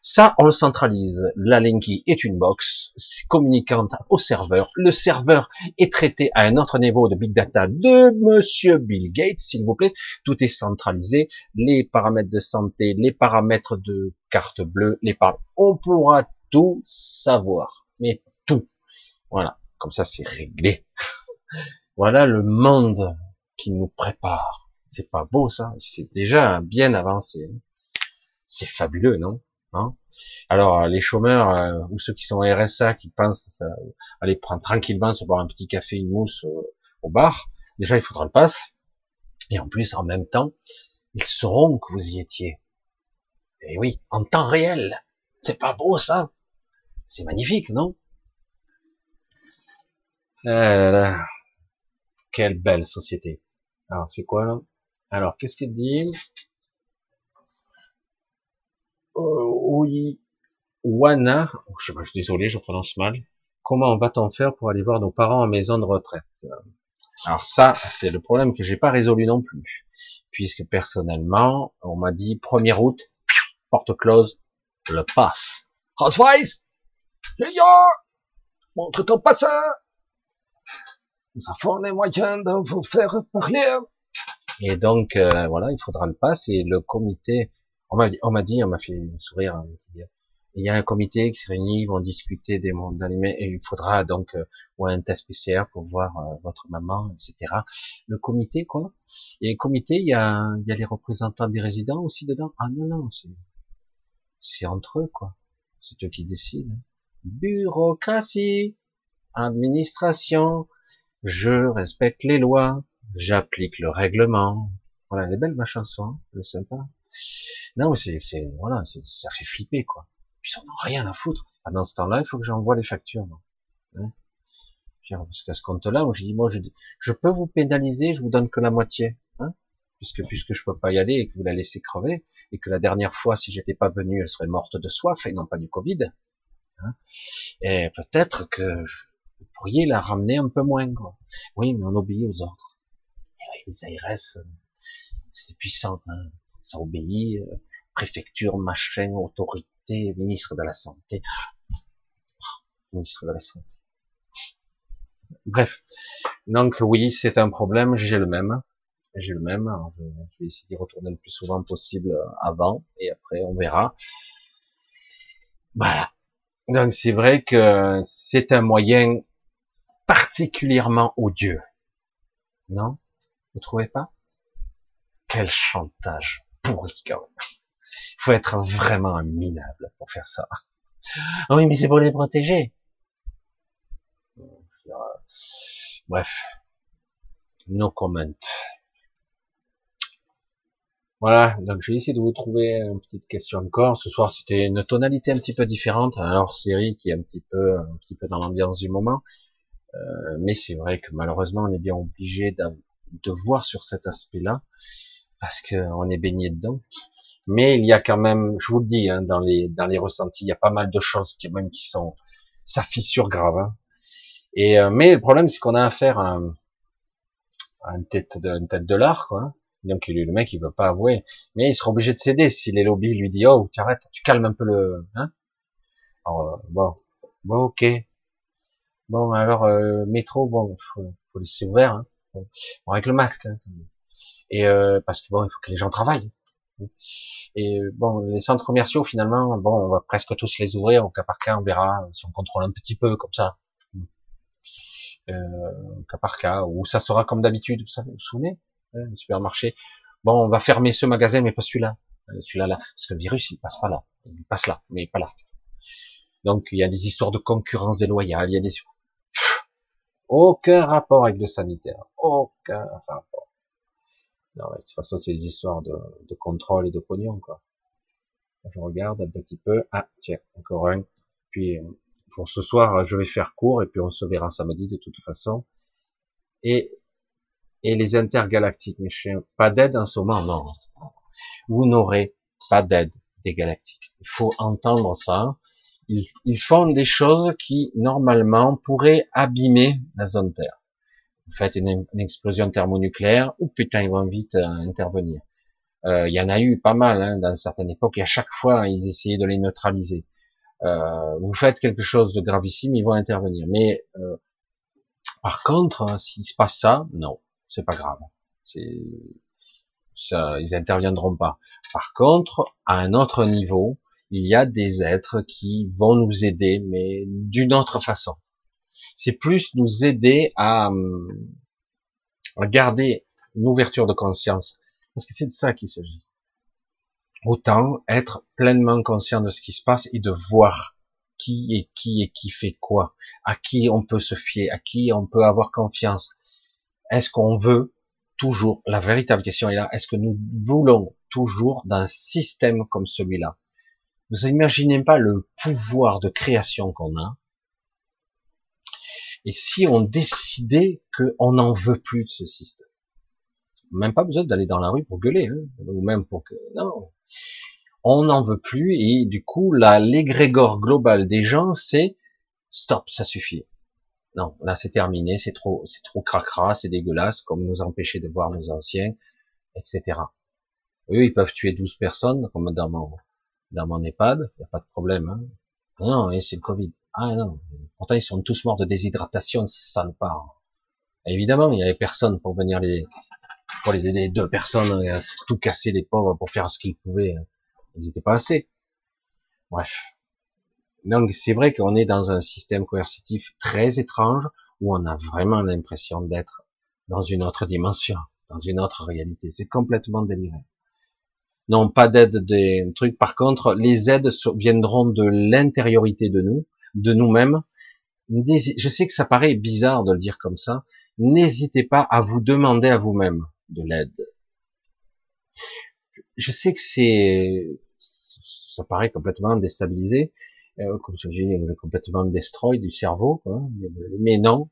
Speaker 1: ça, on le centralise. La Linky est une box communicante au serveur. Le serveur est traité à un autre niveau de big data de monsieur Bill Gates, s'il vous plaît. Tout est centralisé. Les paramètres de santé, les paramètres de carte bleue, les paramètres. On pourra tout savoir. Mais tout. Voilà. Comme ça, c'est réglé. voilà le monde qui nous prépare. C'est pas beau, ça. C'est déjà bien avancé. C'est fabuleux, non? Alors les chômeurs euh, ou ceux qui sont RSA qui pensent ça, aller prendre tranquillement se boire un petit café, une mousse euh, au bar, déjà il faudra le passe. Et en plus, en même temps, ils sauront que vous y étiez. Et oui, en temps réel. C'est pas beau ça C'est magnifique, non? Euh, Quelle belle société. Alors c'est quoi là? Alors qu'est-ce qu'il dit oui, Wana, je, suis désolé, je prononce mal. Comment va-t-on faire pour aller voir nos parents en maison de retraite? Alors ça, c'est le problème que j'ai pas résolu non plus, puisque personnellement, on m'a dit 1er août, porte close, le passe. Françoise, montre ton passant. Nous avons les moyens de vous faire parler. Et donc, euh, voilà, il faudra le passe et le comité on m'a dit, on m'a dit, on m'a fait sourire. Hein, il y a un comité qui se réunit, ils vont discuter des mondes et il faudra donc euh, un test PCR pour voir euh, votre maman, etc. Le comité, quoi? Et le comité, il y a, il y a les représentants des résidents aussi dedans? Ah non, non, c'est entre eux, quoi. C'est eux qui décident. Bureaucratie. administration, je respecte les lois, j'applique le règlement. Voilà, elle est belle ma chanson, elle est sympa. Non, mais c'est, voilà, ça fait flipper, quoi. Puis on n'a rien à foutre. Pendant ce temps-là, il faut que j'envoie les factures. Hein? Parce qu'à ce compte-là, moi, je dis, moi, je, je peux vous pénaliser, je vous donne que la moitié, hein? Puisque puisque je peux pas y aller et que vous la laissez crever, et que la dernière fois, si j'étais pas venu, elle serait morte de soif et non pas du Covid. Hein? Et peut-être que vous pourriez la ramener un peu moins. Quoi. Oui, mais on obéit aux ordres. Et les ARS, c'est puissant, hein ça obéit. Euh, préfecture, machin, autorité, ministre de la santé. ministre de la santé. Bref. Donc oui, c'est un problème, j'ai le même. J'ai le même. je, vais essayer d'y retourner le plus souvent possible avant et après on verra. Voilà. Donc c'est vrai que c'est un moyen particulièrement odieux. Non? Vous trouvez pas? Quel chantage pourri quand même. Il faut être vraiment un minable pour faire ça. Ah oui, mais c'est pour les protéger. Bref, no comment. Voilà, donc je vais essayer de vous trouver une petite question encore. Ce soir, c'était une tonalité un petit peu différente, un hors-série qui est un petit peu, un petit peu dans l'ambiance du moment. Euh, mais c'est vrai que malheureusement, on est bien obligé de, voir sur cet aspect-là, parce qu'on est baigné dedans. Mais il y a quand même, je vous le dis, hein, dans les dans les ressentis, il y a pas mal de choses qui même qui sont, ça fissure grave. Hein. Et euh, mais le problème, c'est qu'on a affaire à, à, une tête de une tête de l'art, quoi. Donc le mec, il veut pas avouer, mais il sera obligé de céder si les lobbies lui disent oh, tu arrêtes, tu calmes un peu le, hein. Alors, euh, bon, bon, ok. Bon, alors euh, métro, bon, faut, faut laisser ouvert, hein. bon, avec le masque. Hein. Et euh, parce que bon, il faut que les gens travaillent. Et bon, les centres commerciaux, finalement, bon, on va presque tous les ouvrir au cas par cas, on verra si on contrôle un petit peu comme ça euh, cas par cas, où ça sera comme d'habitude, vous savez, vous vous souvenez, hein, le supermarché. Bon, on va fermer ce magasin, mais pas celui-là, euh, celui-là là, parce que le virus il passe pas là, il passe là, mais pas là. Donc il y a des histoires de concurrence déloyale, il y a des aucun rapport avec le sanitaire, aucun rapport. Non, de toute façon, c'est des histoires de, contrôle et de pognon, quoi. Je regarde un petit peu. Ah, tiens, encore un. Puis, pour ce soir, je vais faire court et puis on se verra samedi de toute façon. Et, et les intergalactiques, mes chiens, pas d'aide en ce moment, non. Vous n'aurez pas d'aide des galactiques. Il faut entendre ça. Ils, ils, font des choses qui, normalement, pourraient abîmer la zone Terre. Vous faites une, explosion thermonucléaire, ou putain, ils vont vite euh, intervenir. Euh, il y en a eu pas mal hein, dans certaines époques, et à chaque fois, ils essayaient de les neutraliser. Euh, vous faites quelque chose de gravissime, ils vont intervenir. Mais euh, par contre, hein, s'il se passe ça, non, c'est pas grave. C'est ça, ils interviendront pas. Par contre, à un autre niveau, il y a des êtres qui vont nous aider, mais d'une autre façon. C'est plus nous aider à, à garder une ouverture de conscience, parce que c'est de ça qu'il s'agit. Autant être pleinement conscient de ce qui se passe et de voir qui est qui et qui fait quoi, à qui on peut se fier, à qui on peut avoir confiance. Est-ce qu'on veut toujours, la véritable question est là, est-ce que nous voulons toujours d'un système comme celui-là? Vous imaginez pas le pouvoir de création qu'on a Et si on décidait qu'on n'en veut plus de ce système? Même pas besoin d'aller dans la rue pour gueuler, hein, ou même pour que... Non, on n'en veut plus et du coup, la l'égrégore global des gens, c'est stop, ça suffit. Non, là c'est terminé, c'est trop, c'est trop cracra, c'est dégueulasse, comme nous empêcher de voir nos anciens, etc. Eux, ils peuvent tuer 12 personnes, comme dans mon, dans mon EHPAD, il n'y a pas de problème. Hein. Non, et c'est le Covid. Ah non, pourtant ils sont tous morts de déshydratation, ça ne part. Évidemment, il y avait personne pour venir les, pour les aider, deux personnes à tout casser les pauvres pour faire ce qu'ils pouvaient. Ils n'étaient pas assez. Bref. Donc c'est vrai qu'on est dans un système coercitif très étrange où on a vraiment l'impression d'être dans une autre dimension, dans une autre réalité. C'est complètement déliré. Non, pas d'aide des trucs. Par contre, les aides viendront de l'intériorité de nous, de nous-mêmes, je sais que ça paraît bizarre de le dire comme ça, n'hésitez pas à vous demander à vous-même de l'aide. Je sais que c'est, ça paraît complètement déstabilisé, euh, comme je dis, complètement destroy du cerveau, mais non.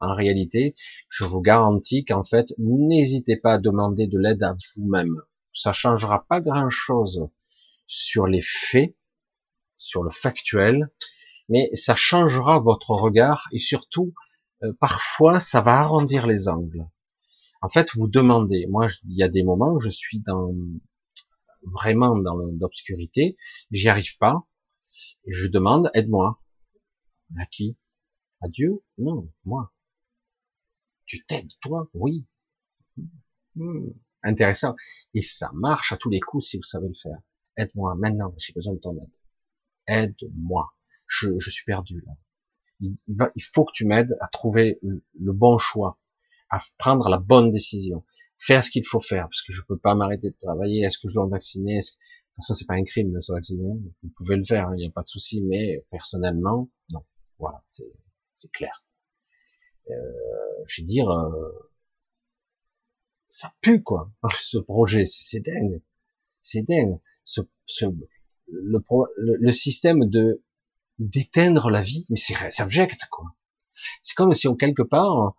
Speaker 1: En réalité, je vous garantis qu'en fait, n'hésitez pas à demander de l'aide à vous-même. Ça changera pas grand-chose sur les faits, sur le factuel, mais ça changera votre regard et surtout, euh, parfois, ça va arrondir les angles. En fait, vous demandez. Moi, il y a des moments où je suis dans vraiment dans l'obscurité, j'y arrive pas. Je demande, aide-moi. À qui? À Dieu? Non, moi. Tu t'aides, toi? Oui. Hmm, intéressant. Et ça marche à tous les coups si vous savez le faire. Aide-moi maintenant, j'ai besoin de ton aide. Aide-moi. Je, je, suis perdu là. Il, va, il faut que tu m'aides à trouver le, bon choix, à prendre la bonne décision, faire ce qu'il faut faire, parce que je peux pas m'arrêter de travailler. Est-ce que je dois me vacciner? Est-ce que... De toute c'est pas un crime de se vacciner. Vous pouvez le faire, il n'y a pas de souci. Mais personnellement, non. Voilà, c'est clair. Euh, je veux dire, euh, ça pue quoi, ce projet, c'est dingue, c'est dingue. Ce, ce, le, le, système de d'éteindre la vie, mais c'est abject quoi. C'est comme si en quelque part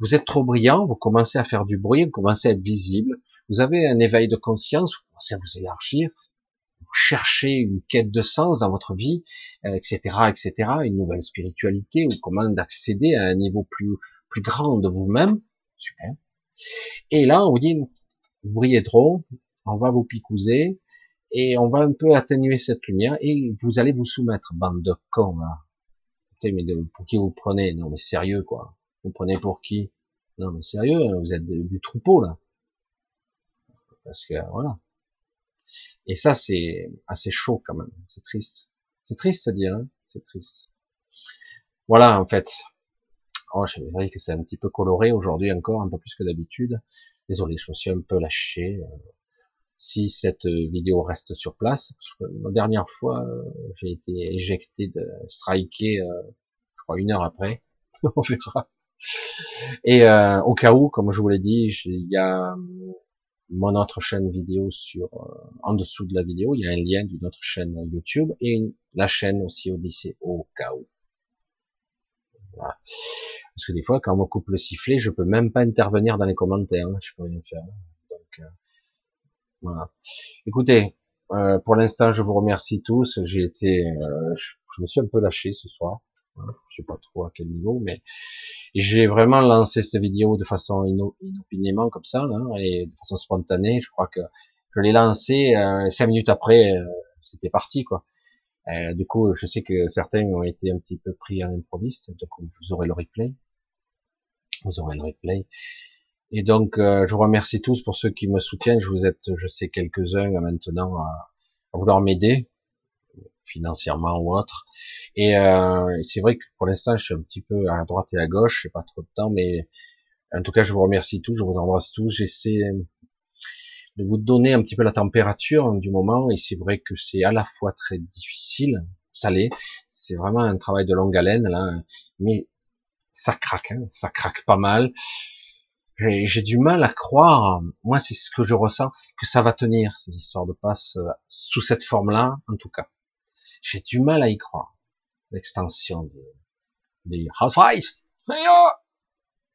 Speaker 1: vous êtes trop brillant, vous commencez à faire du bruit, vous commencez à être visible, vous avez un éveil de conscience, vous commencez à vous élargir, vous cherchez une quête de sens dans votre vie, etc., euh, etc., une nouvelle spiritualité, ou comment d'accéder à un niveau plus plus grand de vous-même, super. Et là, on vous dit, vous brillez trop, on va vous picouser, et on va un peu atténuer cette lumière, et vous allez vous soumettre, bande de cons, là. mais pour qui vous prenez? Non, mais sérieux, quoi. Vous prenez pour qui? Non, mais sérieux, hein, vous êtes du troupeau, là. Parce que, voilà. Et ça, c'est assez chaud, quand même. C'est triste. C'est triste à dire, hein c'est triste. Voilà, en fait. Oh, je vrai que c'est un petit peu coloré aujourd'hui encore, un peu plus que d'habitude. Désolé, je me suis un peu lâché. Euh, si cette vidéo reste sur place, la dernière fois, euh, j'ai été éjecté de striker, euh, je crois une heure après. On verra. Et au cas où, comme je vous l'ai dit, il y a mon autre chaîne vidéo sur en dessous de la vidéo, il y a un lien d'une autre chaîne YouTube et la chaîne aussi Odyssée au cas où. Voilà. Parce que des fois, quand on me coupe le sifflet, je peux même pas intervenir dans les commentaires. Hein, je peux rien faire. Donc, euh, voilà. Écoutez, euh, pour l'instant, je vous remercie tous. J'ai été, euh, je, me suis un peu lâché ce soir. Je sais pas trop à quel niveau, mais j'ai vraiment lancé cette vidéo de façon inopinément comme ça, là, et de façon spontanée. Je crois que je l'ai lancé cinq minutes après, c'était parti, quoi. du coup, je sais que certains ont été un petit peu pris à l'improviste, donc vous aurez le replay vous aurez le replay. Et donc, euh, je vous remercie tous pour ceux qui me soutiennent. Je vous êtes, je sais, quelques-uns maintenant à, vouloir m'aider, financièrement ou autre. Et euh, c'est vrai que pour l'instant, je suis un petit peu à droite et à gauche, j'ai pas trop de temps, mais en tout cas, je vous remercie tous, je vous embrasse tous. J'essaie de vous donner un petit peu la température du moment, et c'est vrai que c'est à la fois très difficile, ça l'est, c'est vraiment un travail de longue haleine là, mais ça craque, hein, ça craque pas mal. J'ai du mal à croire, moi c'est ce que je ressens, que ça va tenir ces histoires de passe euh, sous cette forme-là, en tout cas. J'ai du mal à y croire. L'extension des, des Housewives,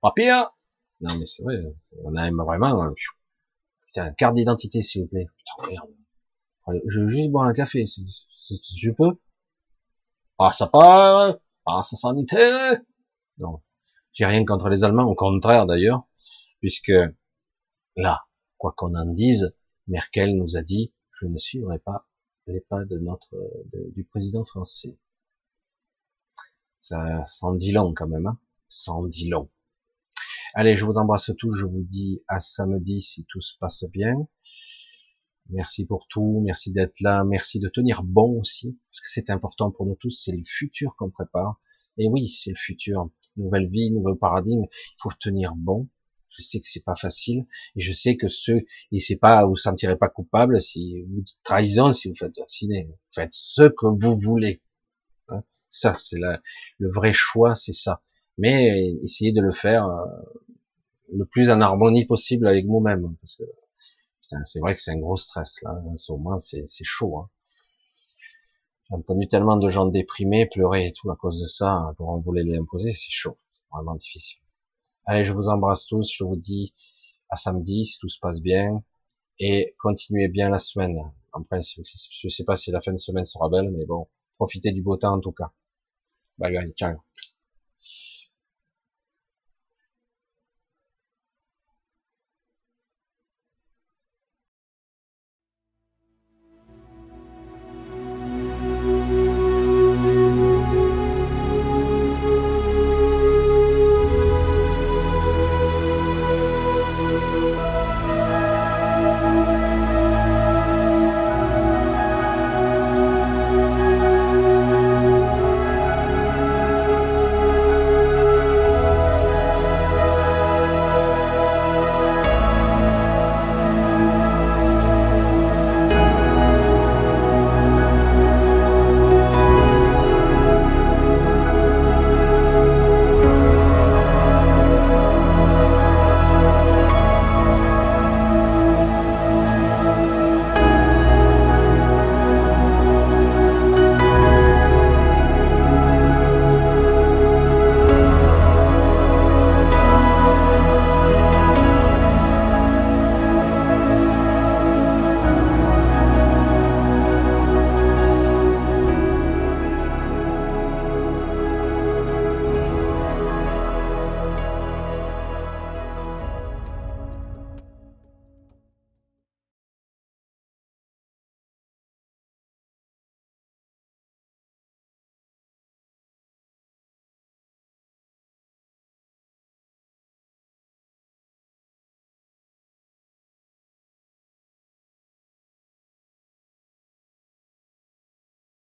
Speaker 1: pas pire. Non mais c'est vrai, on aime vraiment. Hein. Putain, carte d'identité s'il vous plaît. Putain, merde. Je veux juste boire un café, si, je peux. Ah ça part, ah ça sanitaire. Non, j'ai rien contre les Allemands, au contraire d'ailleurs, puisque là, quoi qu'on en dise, Merkel nous a dit, je ne suivrai pas les pas de notre du président français. Ça s'en dit long quand même, hein ça en dit long. Allez, je vous embrasse tous, je vous dis à samedi si tout se passe bien. Merci pour tout, merci d'être là, merci de tenir bon aussi, parce que c'est important pour nous tous, c'est le futur qu'on prépare. Et oui, c'est le futur nouvelle vie, nouveau paradigme. Il faut tenir bon. Je sais que c'est pas facile, et je sais que ceux, et pas, vous sentirez pas coupable si vous trahissez, si vous faites vacciner. Faites ce que vous voulez. Hein. Ça, c'est le vrai choix, c'est ça. Mais essayez de le faire euh, le plus en harmonie possible avec vous-même, parce que c'est vrai que c'est un gros stress là. En ce moment, c'est chaud. Hein. J'ai entendu tellement de gens déprimés, pleurer et tout à cause de ça, pour on voulait les imposer, c'est chaud, vraiment difficile. Allez, je vous embrasse tous, je vous dis à samedi si tout se passe bien, et continuez bien la semaine. En principe, je sais pas si la fin de semaine sera belle, mais bon, profitez du beau temps en tout cas. Bye bye, ciao.